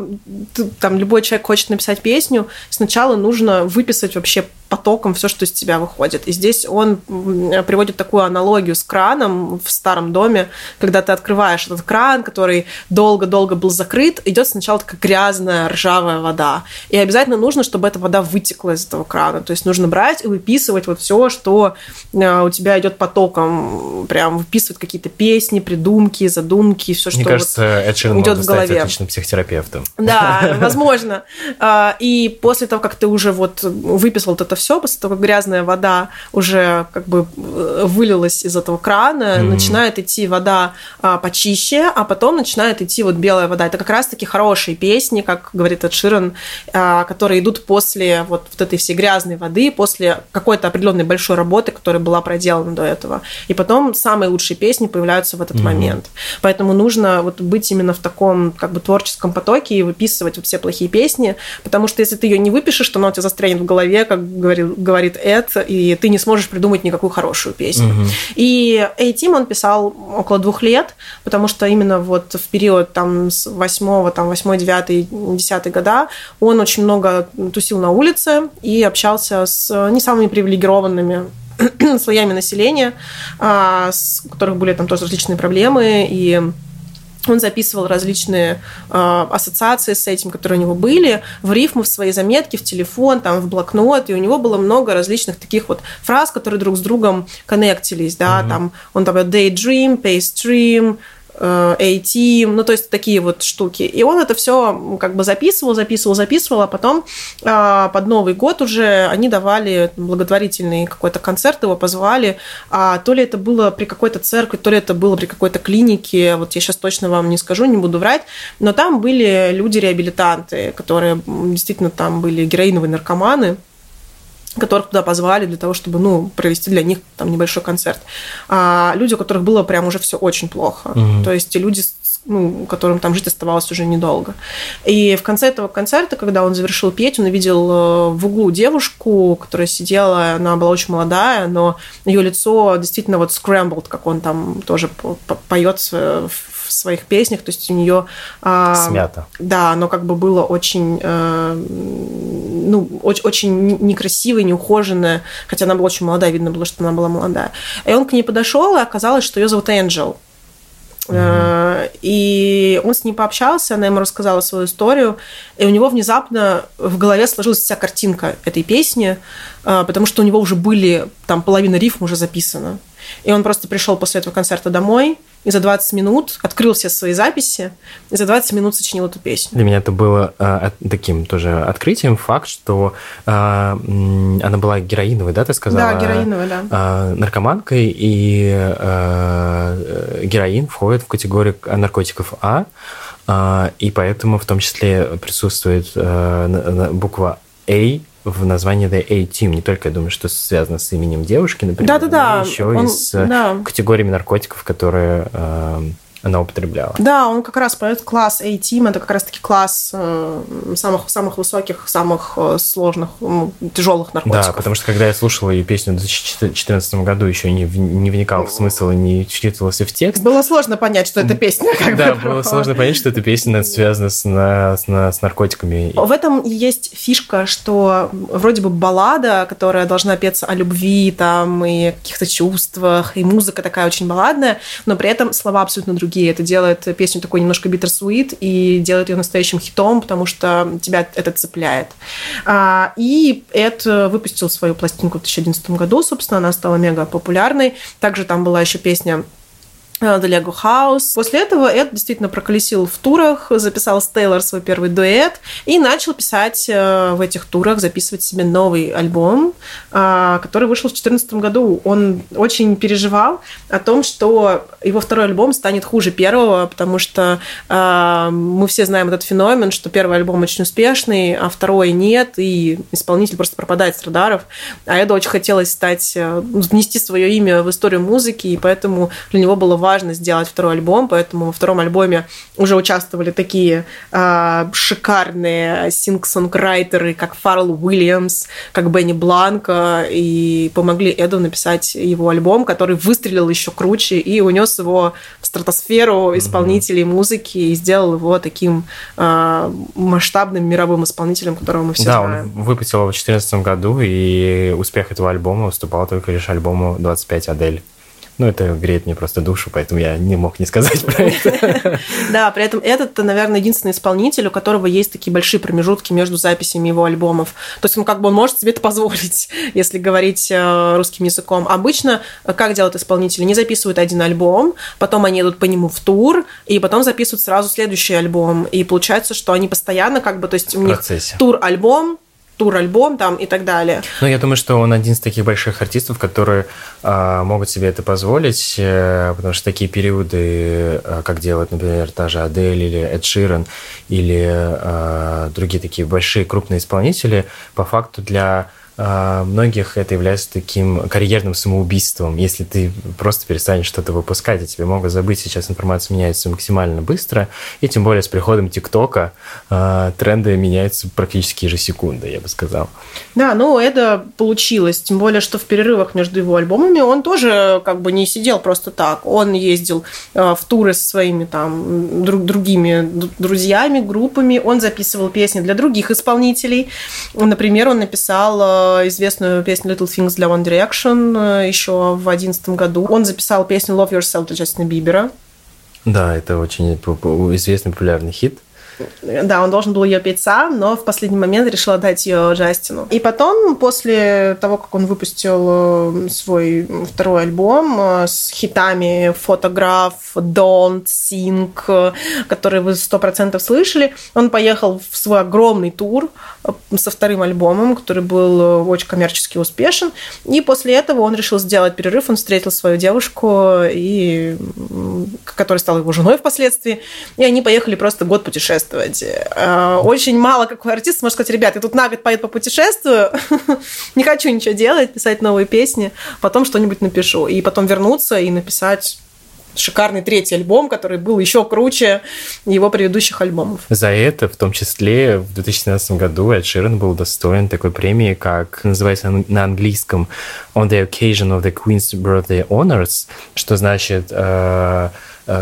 S2: там любой человек хочет написать песню, сначала нужно выписать вообще потоком все, что из тебя выходит. И здесь он приводит такую аналогию с краном в старом доме, когда ты открываешь этот кран, который долго-долго был закрыт, идет сначала такая грязная, ржавая вода. И обязательно нужно, чтобы эта вода вытекла из этого крана. То есть нужно брать и выписывать вот все, что э, у тебя идет потоком. Прям выписывать какие-то песни, придумки, задумки, все, что
S1: Мне кажется, вот Эд идет в голове. отличным психотерапевтом.
S2: Да, возможно. А, и после того, как ты уже вот выписал это все, после того, как грязная вода уже как бы э, вылилась из этого крана, начинает идти вода а, почище, а потом начинает идти вот белая вода. Это как раз-таки хорошие песни, как говорит Эд Ширен, а, которые идут после вот, вот этой всей грязной воды, после какой-то определенной большой работы, которая была проделана до этого. И потом самые лучшие песни появляются в этот mm-hmm. момент. Поэтому нужно вот быть именно в таком как бы творческом потоке и выписывать вот все плохие песни, потому что если ты ее не выпишешь, то она у тебя застрянет в голове, как говорил, говорит Эд, и ты не сможешь придумать никакую хорошую песню. Mm-hmm. И A-Team он писал около двух лет, потому что именно вот в период там с 8, там, 8, 9, 10 года, он очень много тусил на улице и общался с не самыми привилегированными слоями населения, а, с которых были там тоже различные проблемы, и он записывал различные э, ассоциации с этим, которые у него были, в рифму, в свои заметки, в телефон, там, в блокнот, и у него было много различных таких вот фраз, которые друг с другом коннектились, да, mm-hmm. там, он там daydream, paystream, A-Team, ну, то есть такие вот штуки. И он это все как бы записывал, записывал, записывал, а потом а, под Новый год уже они давали благотворительный какой-то концерт, его позвали, а то ли это было при какой-то церкви, то ли это было при какой-то клинике, вот я сейчас точно вам не скажу, не буду врать, но там были люди-реабилитанты, которые действительно там были героиновые наркоманы, которых туда позвали для того, чтобы, ну, провести для них там небольшой концерт. А люди, у которых было прям уже все очень плохо. Угу. То есть люди, ну, которым там жить оставалось уже недолго. И в конце этого концерта, когда он завершил петь, он увидел э, в углу девушку, которая сидела, она была очень молодая, но ее лицо действительно вот scrambled, как он там тоже поет в своих песнях, то есть у нее...
S1: А, Смято.
S2: Да, оно как бы было очень, э, ну, очень, очень некрасивое, неухоженное, хотя она была очень молодая, видно было, что она была молодая. И он к ней подошел, и оказалось, что ее зовут Энджел. Mm-hmm. И он с ней пообщался, она ему рассказала свою историю, и у него внезапно в голове сложилась вся картинка этой песни, э, потому что у него уже были, там половина рифм уже записана. И он просто пришел после этого концерта домой, и за 20 минут открыл все свои записи, и за 20 минут сочинил эту песню.
S1: Для меня это было э, таким тоже открытием, факт, что э, она была героиновой, да, ты сказала?
S2: Да, героиновой, да.
S1: Э, наркоманкой, и э, героин входит в категорию наркотиков А, э, и поэтому в том числе присутствует э, буква A в названии The A-Team. Не только, я думаю, что связано с именем девушки, например,
S2: да-да-да.
S1: но еще Он, и с да. категориями наркотиков, которые э, она употребляла.
S2: Да, он как раз поет класс A-Team, это как раз-таки класс э, самых, самых высоких, самых э, сложных, тяжелых наркотиков.
S1: Да, потому что когда я слушала ее песню в 2014 году, еще не, не вникал в смысл и не вчитывался в текст.
S2: Было сложно понять, что это песня.
S1: Как да, было сложно понять, что эта песня связана с, с, с наркотиками.
S2: В этом есть фишка, что вроде бы баллада, которая должна петься о любви там и каких-то чувствах, и музыка такая очень балладная, но при этом слова абсолютно другие другие. Это делает песню такой немножко bittersweet и делает ее настоящим хитом, потому что тебя это цепляет. А, и Эд выпустил свою пластинку в 2011 году, собственно, она стала мега популярной. Также там была еще песня The Lego House. После этого Эд действительно проколесил в турах, записал с Тейлор свой первый дуэт и начал писать э, в этих турах, записывать себе новый альбом, э, который вышел в 2014 году. Он очень переживал о том, что его второй альбом станет хуже первого, потому что э, мы все знаем этот феномен, что первый альбом очень успешный, а второй нет, и исполнитель просто пропадает с радаров. А Эду очень хотелось стать, внести свое имя в историю музыки, и поэтому для него было важно сделать второй альбом, поэтому во втором альбоме уже участвовали такие э, шикарные синг-сонграйтеры, как Фаррелл Уильямс, как Бенни Бланко, и помогли Эду написать его альбом, который выстрелил еще круче и унес его в стратосферу исполнителей музыки и сделал его таким э, масштабным мировым исполнителем, которого мы все
S1: да,
S2: знаем.
S1: Да, он выпустил его в 2014 году, и успех этого альбома уступал только лишь альбому 25 Адель. Ну, это греет мне просто душу, поэтому я не мог не сказать про это.
S2: Да, при этом этот, наверное, единственный исполнитель, у которого есть такие большие промежутки между записями его альбомов. То есть он как бы он может себе это позволить, если говорить э, русским языком. Обычно э, как делают исполнители? Они записывают один альбом, потом они идут по нему в тур, и потом записывают сразу следующий альбом. И получается, что они постоянно как бы, то есть у них тур-альбом, тур-альбом там и так далее.
S1: Ну, я думаю, что он один из таких больших артистов, которые э, могут себе это позволить, э, потому что такие периоды, э, как делают, например, та же Адель или Эд Ширен, или э, другие такие большие крупные исполнители, по факту для многих это является таким карьерным самоубийством. Если ты просто перестанешь что-то выпускать, и тебе могут забыть, сейчас информация меняется максимально быстро, и тем более с приходом ТикТока э, тренды меняются практически ежесекунды, я бы сказал.
S2: Да, ну это получилось, тем более, что в перерывах между его альбомами он тоже как бы не сидел просто так. Он ездил э, в туры со своими там друг, другими друзьями, группами, он записывал песни для других исполнителей. Например, он написал известную песню Little Things для One Direction э, еще в 2011 году. Он записал песню Love Yourself для Джастина Бибера.
S1: Да, это очень известный популярный хит.
S2: Да, он должен был ее петь сам, но в последний момент решил отдать ее Джастину. И потом, после того, как он выпустил э, свой второй альбом э, с хитами «Фотограф», «Don't», «Sing», которые вы сто процентов слышали, он поехал в свой огромный тур э, со вторым альбомом, который был очень коммерчески успешен. И после этого он решил сделать перерыв, он встретил свою девушку, и... которая стала его женой впоследствии, и они поехали просто год путешествовать путешествовать. Э, очень мало какой артист может сказать, ребят, я тут на год поеду по путешествию, не хочу ничего делать, писать новые песни, потом что-нибудь напишу. И потом вернуться и написать шикарный третий альбом, который был еще круче его предыдущих альбомов.
S1: За это, в том числе, в 2017 году Эд Ширен был достоин такой премии, как называется на английском «On the occasion of the Queen's Birthday Honors», что значит э,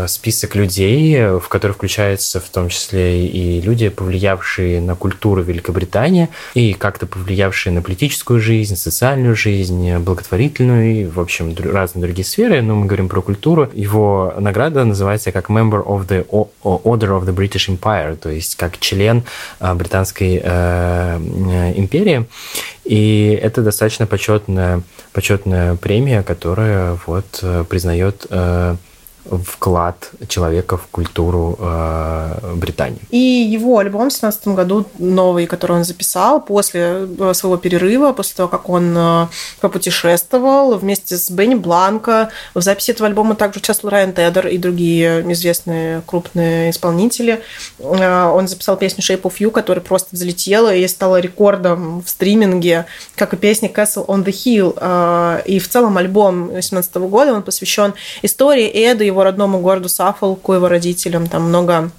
S1: список людей, в который включаются в том числе и люди, повлиявшие на культуру Великобритании и как-то повлиявшие на политическую жизнь, социальную жизнь, благотворительную и, в общем, разные другие сферы. Но мы говорим про культуру. Его награда называется как Member of the Order of the British Empire, то есть как член э, британской э, империи. И это достаточно почетная, почетная премия, которая вот признает вклад человека в культуру э, Британии.
S2: И его альбом в 2017 году новый, который он записал после э, своего перерыва, после того, как он э, попутешествовал вместе с Бенни Бланко. В записи этого альбома также участвовал Райан Тедер и другие известные крупные исполнители. Э, он записал песню Shape of You, которая просто взлетела и стала рекордом в стриминге, как и песня Castle on the Hill. Э, и в целом альбом 2017 года он посвящен истории Эда, его родному городу Саффолку, его родителям. Там много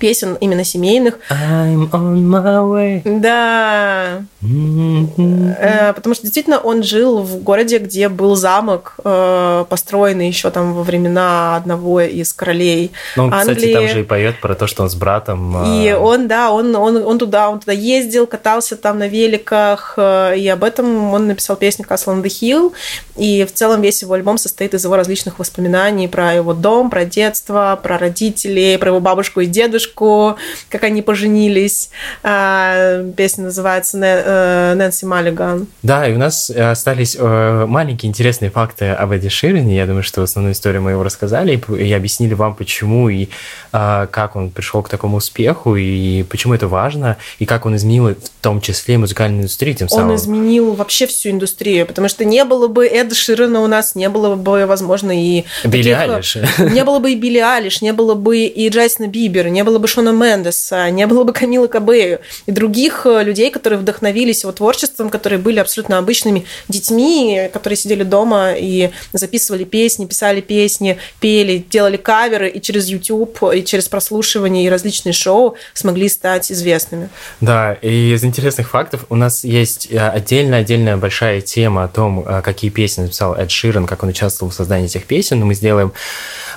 S2: песен именно семейных.
S1: I'm on my way.
S2: Да. Mm-hmm. Потому что действительно он жил в городе, где был замок, э, построенный еще там во времена одного из королей
S1: ну, он, Англии. кстати, там же и поет про то, что он с братом.
S2: И э, он, да, он, он, он туда, он туда ездил, катался там на великах, и об этом он написал песню Castle on the Hill. И в целом весь его альбом состоит из его различных воспоминаний про его дом, про детство, про родителей, про его бабушку и дедушку дедушку, как они поженились. А, песня называется э, «Нэнси Маллиган».
S1: Да, и у нас остались э, маленькие интересные факты об Эдди Ширене. Я думаю, что основную историю мы его рассказали и объяснили вам, почему и как он пришел к такому успеху, и почему это важно, и как он изменил в том числе музыкальную индустрию тем самым.
S2: Он изменил вообще всю индустрию, потому что не было бы Эда Ширена у нас, не было бы, возможно, и...
S1: Билли таких... Алиш.
S2: Не было бы и Билли Алиш, не было бы и Джайсона Бибера, не было бы Шона Мендеса, не было бы Камилы Кабею и других э, людей, которые вдохновились его творчеством, которые были абсолютно обычными детьми, которые сидели дома и записывали песни, писали песни, пели, делали каверы, и через YouTube, и через прослушивание, и различные шоу смогли стать известными.
S1: Да, и из интересных фактов у нас есть отдельная-отдельная э, большая тема о том, э, какие песни написал Эд Ширен, как он участвовал в создании этих песен, но мы сделаем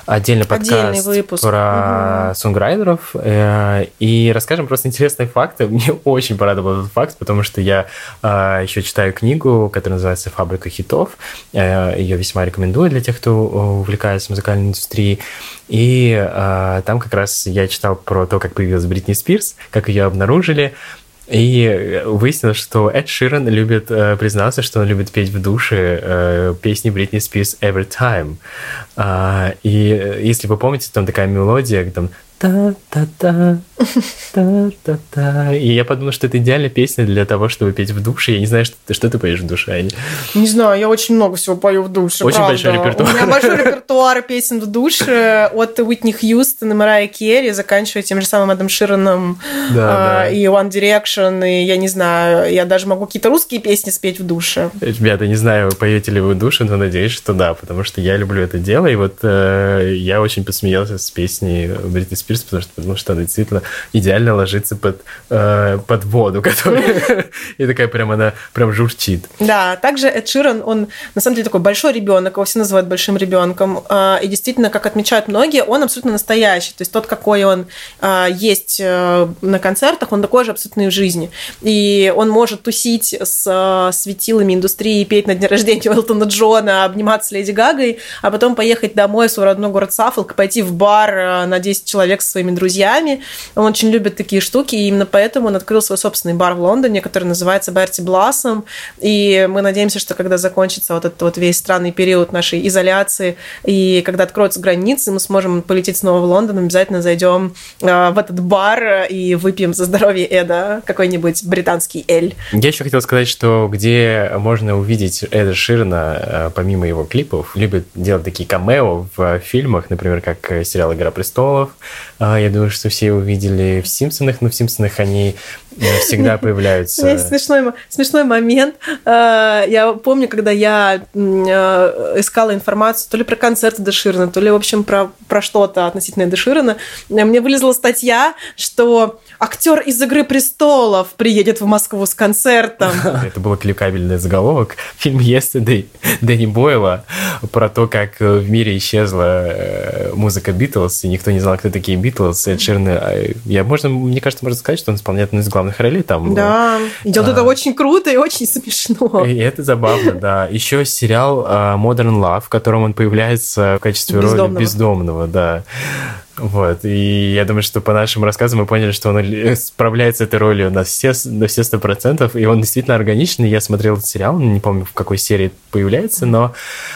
S1: отдельный подкаст Отдельный выпуск. про угу. сонграйдеров и расскажем просто интересные факты. Мне очень порадовал этот факт, потому что я э, еще читаю книгу, которая называется «Фабрика хитов». Э, Ее весьма рекомендую для тех, кто увлекается музыкальной индустрией. И там как раз я читал про то, как появилась Бритни Спирс, как ее обнаружили, и выяснилось, что Эд Ширен любит э, признаться, что он любит петь в душе э, песни Бритни Спирс «Every Time». А, и э, если вы помните, там такая мелодия, там та-та-та, та-та-та. И я подумал, что это идеальная песня для того, чтобы петь в душе. Я не знаю, что, что ты поешь в душе, Аня.
S2: Не знаю, я очень много всего пою в душе,
S1: Очень
S2: правда.
S1: большой репертуар.
S2: У меня большой репертуар песен в душе от Уитни Хьюстон и Марайя Керри, заканчивая тем же самым Эдом Широном да, а, да. и One Direction, и я не знаю, я даже могу какие-то русские песни спеть в душе.
S1: Ребята, не знаю, поете ли вы в душе, но надеюсь, что да, потому что я люблю это дело, и вот э, я очень посмеялся с песней Бритни Спирс, потому что, потому что она действительно идеально ложится под, э, под воду, которая... И такая прям она прям журчит.
S2: Да, также Эд Ширан, он на самом деле такой большой ребенок, его все называют большим ребенком. А, и действительно, как отмечают многие, он абсолютно настоящий. То есть тот, какой он а, есть э, на концертах, он такой же абсолютно и в жизни. И он может тусить с э, светилами индустрии, петь на день рождения Уэлтона Джона, обниматься с Леди Гагой, а потом поехать домой в свой родной город Саффолк, пойти в бар э, на 10 человек со своими друзьями. Он очень любит такие штуки, и именно поэтому он открыл свой собственный бар в Лондоне, который называется Берти Блассом. И мы надеемся, что когда закончится вот этот вот весь странный период нашей изоляции, и когда откроются границы, мы сможем полететь снова в Лондон, обязательно зайдем э, в этот бар и выпьем за здоровье Эда какой-нибудь британский эль.
S1: Я еще хотел сказать, что где можно увидеть Эда Ширна, э, помимо его клипов, любит делать такие камео в фильмах, например, как сериал «Игра престолов», А, я думаю, что все его видели в «Симпсонах», но в «Симпсонах» они э, всегда появляются.
S2: Есть смешной, смешной момент. А, я помню, когда я э, искала информацию то ли про концерт Деширна, то ли, в общем, про, про что-то относительно Деширна, мне вылезла статья, что актер из «Игры престолов» приедет в Москву с концертом.
S1: Это был кликабельный заголовок. Фильм «Yesterday» Дэнни Бойла про то, как в мире исчезла э, музыка Битлз, и никто не знал, кто такие Битлз. Эд Ширн, а, я, можно, мне кажется, можно сказать, что он исполняет одну из главных ролей там.
S2: Да, и а, это очень круто и очень смешно.
S1: И это забавно, да. Еще сериал а, Modern Love, в котором он появляется в качестве роли бездомного, да. Вот, и я думаю, что по нашим рассказам мы поняли, что он справляется этой ролью на все, на все сто процентов, и он действительно органичный. Я смотрел этот сериал, не помню, в какой серии появляется, но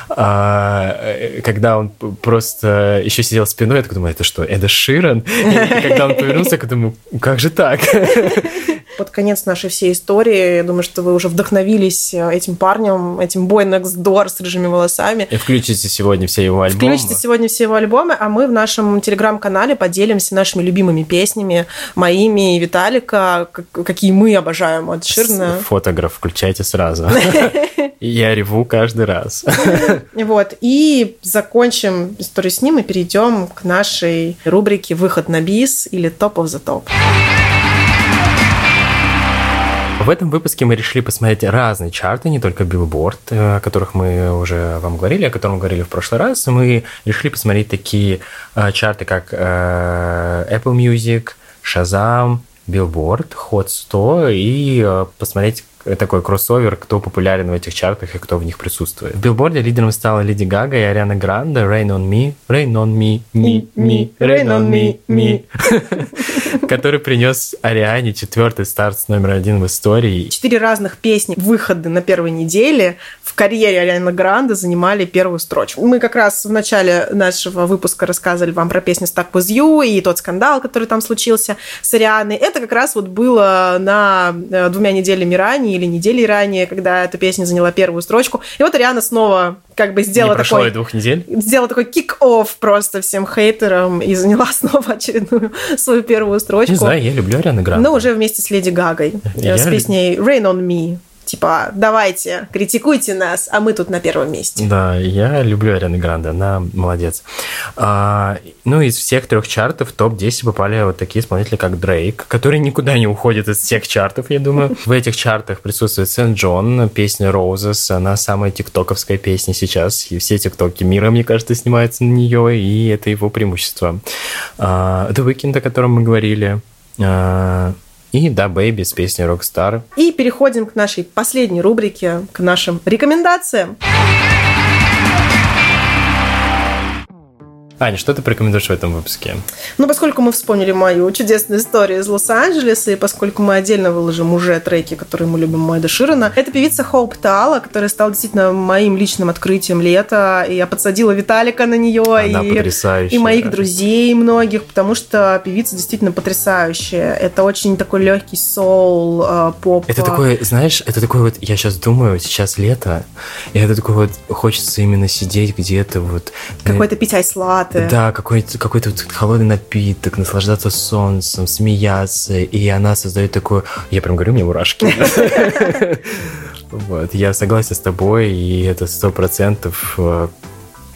S1: а, когда он просто еще сидел спиной, я такой думаю, это что, Эда Ширан? И когда он повернулся, я думаю, как же так?
S2: Под конец нашей всей истории, я думаю, что вы уже вдохновились э, этим парнем, этим Boy Next Door с рыжими волосами.
S1: И включите сегодня все его альбомы.
S2: Включите сегодня все его альбомы, а мы в нашем телеграм-канале поделимся нашими любимыми песнями, моими и Виталика, какие мы обожаем от Ширна.
S1: Фотограф включайте сразу. Я реву каждый раз.
S2: Вот. И закончим историю с ним и перейдем к нашей рубрике «Выход на бис» или «Top of the Top».
S1: В этом выпуске мы решили посмотреть разные чарты, не только Billboard, э, о которых мы уже вам говорили, о котором говорили в прошлый раз. Мы решили посмотреть такие э, чарты, как э, Apple Music, Shazam, Billboard, Hot 100 и посмотреть, такой кроссовер, кто популярен в этих чартах и кто в них присутствует. В билборде лидером стала Леди Гага и Ариана Гранде «Rain on Me», «Rain on Me», «Me», «Me», «Rain on Me», «Me», который принес Ариане четвертый старт с номер один в истории.
S2: Четыре разных песни, выходы на первой неделе в карьере Арианы Гранде занимали первую строчку. Мы как раз в начале нашего выпуска рассказывали вам про песню «Stuck with You» и тот скандал, который там случился с Арианой. Это как раз вот было на э, двумя неделями ранее или недели ранее, когда эта песня заняла первую строчку. И вот Ариана снова как бы сделала
S1: Не
S2: такой...
S1: двух недель?
S2: Сделала такой kick-off просто всем хейтерам и заняла снова очередную свою первую строчку. Не
S1: знаю, я люблю Ариану Гранде.
S2: Но уже вместе с Леди Гагой. Я с песней «Rain on Me» типа, давайте, критикуйте нас, а мы тут на первом месте.
S1: Да, я люблю Ариану Гранде, она молодец. А, ну, из всех трех чартов в топ-10 попали вот такие исполнители, как Дрейк, который никуда не уходит из всех чартов, я думаю. В этих чартах присутствует Сент Джон, песня Roses, она самая тиктоковская песня сейчас, и все тиктоки мира, мне кажется, снимаются на нее, и это его преимущество. А, The Weeknd, о котором мы говорили, а, и да, Бэйби с песней Rockstar.
S2: И переходим к нашей последней рубрике, к нашим рекомендациям.
S1: Аня, что ты порекомендуешь в этом выпуске?
S2: Ну, поскольку мы вспомнили мою чудесную историю из Лос-Анджелеса, и поскольку мы отдельно выложим уже треки, которые мы любим Майда Широна, это певица Хоуп Тала, которая стала действительно моим личным открытием лета, и я подсадила Виталика на нее,
S1: Она и,
S2: и моих друзей многих, потому что певица действительно потрясающая. Это очень такой легкий соул, э, поп.
S1: Это такой, знаешь, это такой вот, я сейчас думаю, сейчас лето, и это такой вот, хочется именно сидеть где-то вот...
S2: Какой-то пить айслат
S1: ароматы. Да, какой-то какой холодный напиток, наслаждаться солнцем, смеяться. И она создает такую... Я прям говорю, мне мурашки. Вот, я согласен с тобой, и это сто процентов э,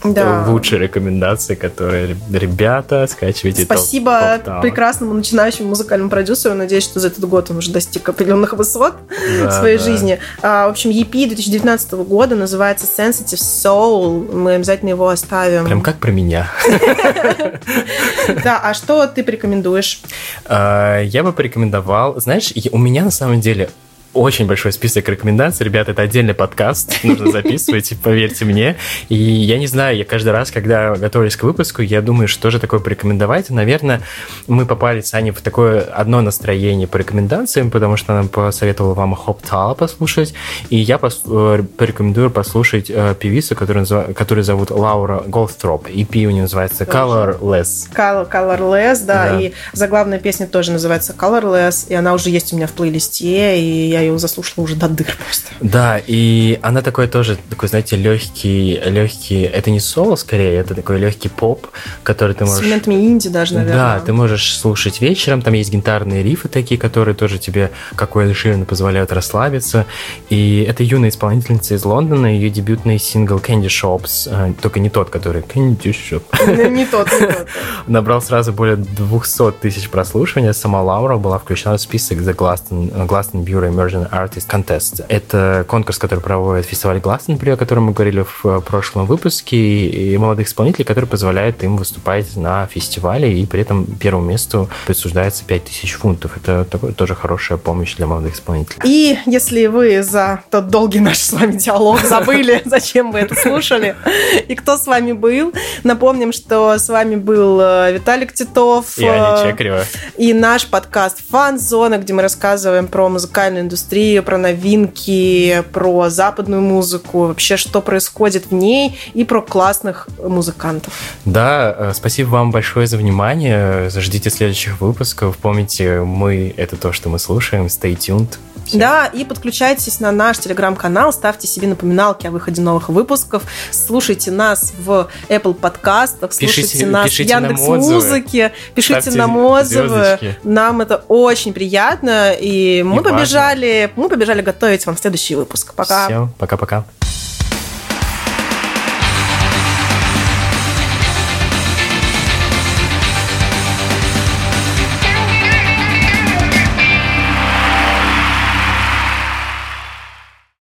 S1: да. лучшие рекомендации, которые ребята скачивайте.
S2: Спасибо топ, прекрасному начинающему музыкальному продюсеру. Надеюсь, что за этот год он уже достиг определенных высот да, в своей да. жизни. А, в общем, EP 2019 года называется Sensitive Soul. Мы обязательно его оставим.
S1: Прям как про меня.
S2: Да, а что ты порекомендуешь?
S1: А, я бы порекомендовал, знаешь, у меня на самом деле очень большой список рекомендаций. Ребята, это отдельный подкаст, нужно записывать, поверьте мне. И я не знаю, я каждый раз, когда готовились к выпуску, я думаю, что же такое порекомендовать. наверное, мы попали с Аней в такое одно настроение по рекомендациям, потому что она посоветовала вам Хоптала послушать. И я пос э, порекомендую послушать э, певицу, которую, которую зовут Лаура Голдтроп. EP у нее называется Colorless.
S2: Color, Colorless, да, да. И заглавная песня тоже называется Colorless, и она уже есть у меня в плейлисте, и я ее заслушала уже до дыр просто.
S1: Да, и она такой тоже, такой, знаете, легкий, легкий, это не соло скорее, это такой легкий поп, который ты можешь... С
S2: элементами инди даже, наверное.
S1: Да, ты можешь слушать вечером, там есть гитарные рифы такие, которые тоже тебе, как у Эль позволяют расслабиться. И это юная исполнительница из Лондона, ее дебютный сингл Candy Shops, э, только не тот, который Candy Shop.
S2: Не тот, не тот.
S1: Набрал сразу более 200 тысяч прослушиваний. Сама Лаура была включена в список The Glaston, Glastonbury Emerging Artist Contest. Это конкурс, который проводит фестиваль Glastonbury, о котором мы говорили в э, прошлом выпуске, и молодых исполнителей, который позволяет им выступать на фестивале, и при этом первому месту присуждается 5000 фунтов. Это такой, тоже хорошая помощь для молодых исполнителей.
S2: И если вы за тот долгий наш с вами диалог забыли, зачем вы это слушали, и кто с вами был, напомним, что с вами был э, Виталик Титов.
S1: И Аня э, Чекарева.
S2: И наш подкаст «Фан-зона», где мы рассказываем про музыкальную индустрию, про новинки, про западную музыку, вообще, что происходит в ней, и про классных музыкантов.
S1: Да, э, спасибо вам большое за внимание. Ждите следующих выпусков. Помните, мы — это то, что мы слушаем. Stay tuned.
S2: Все. Да, и подключайтесь на наш телеграм-канал, ставьте себе напоминалки о выходе новых выпусков, слушайте нас в Apple подкастах, слушайте пишите, нас пишите в Яндекс Музыке, пишите ставьте нам отзывы. Звездочки. Нам это очень приятно, и мы и побежали, важно. мы побежали готовить вам следующий выпуск. Пока.
S1: Все, пока-пока.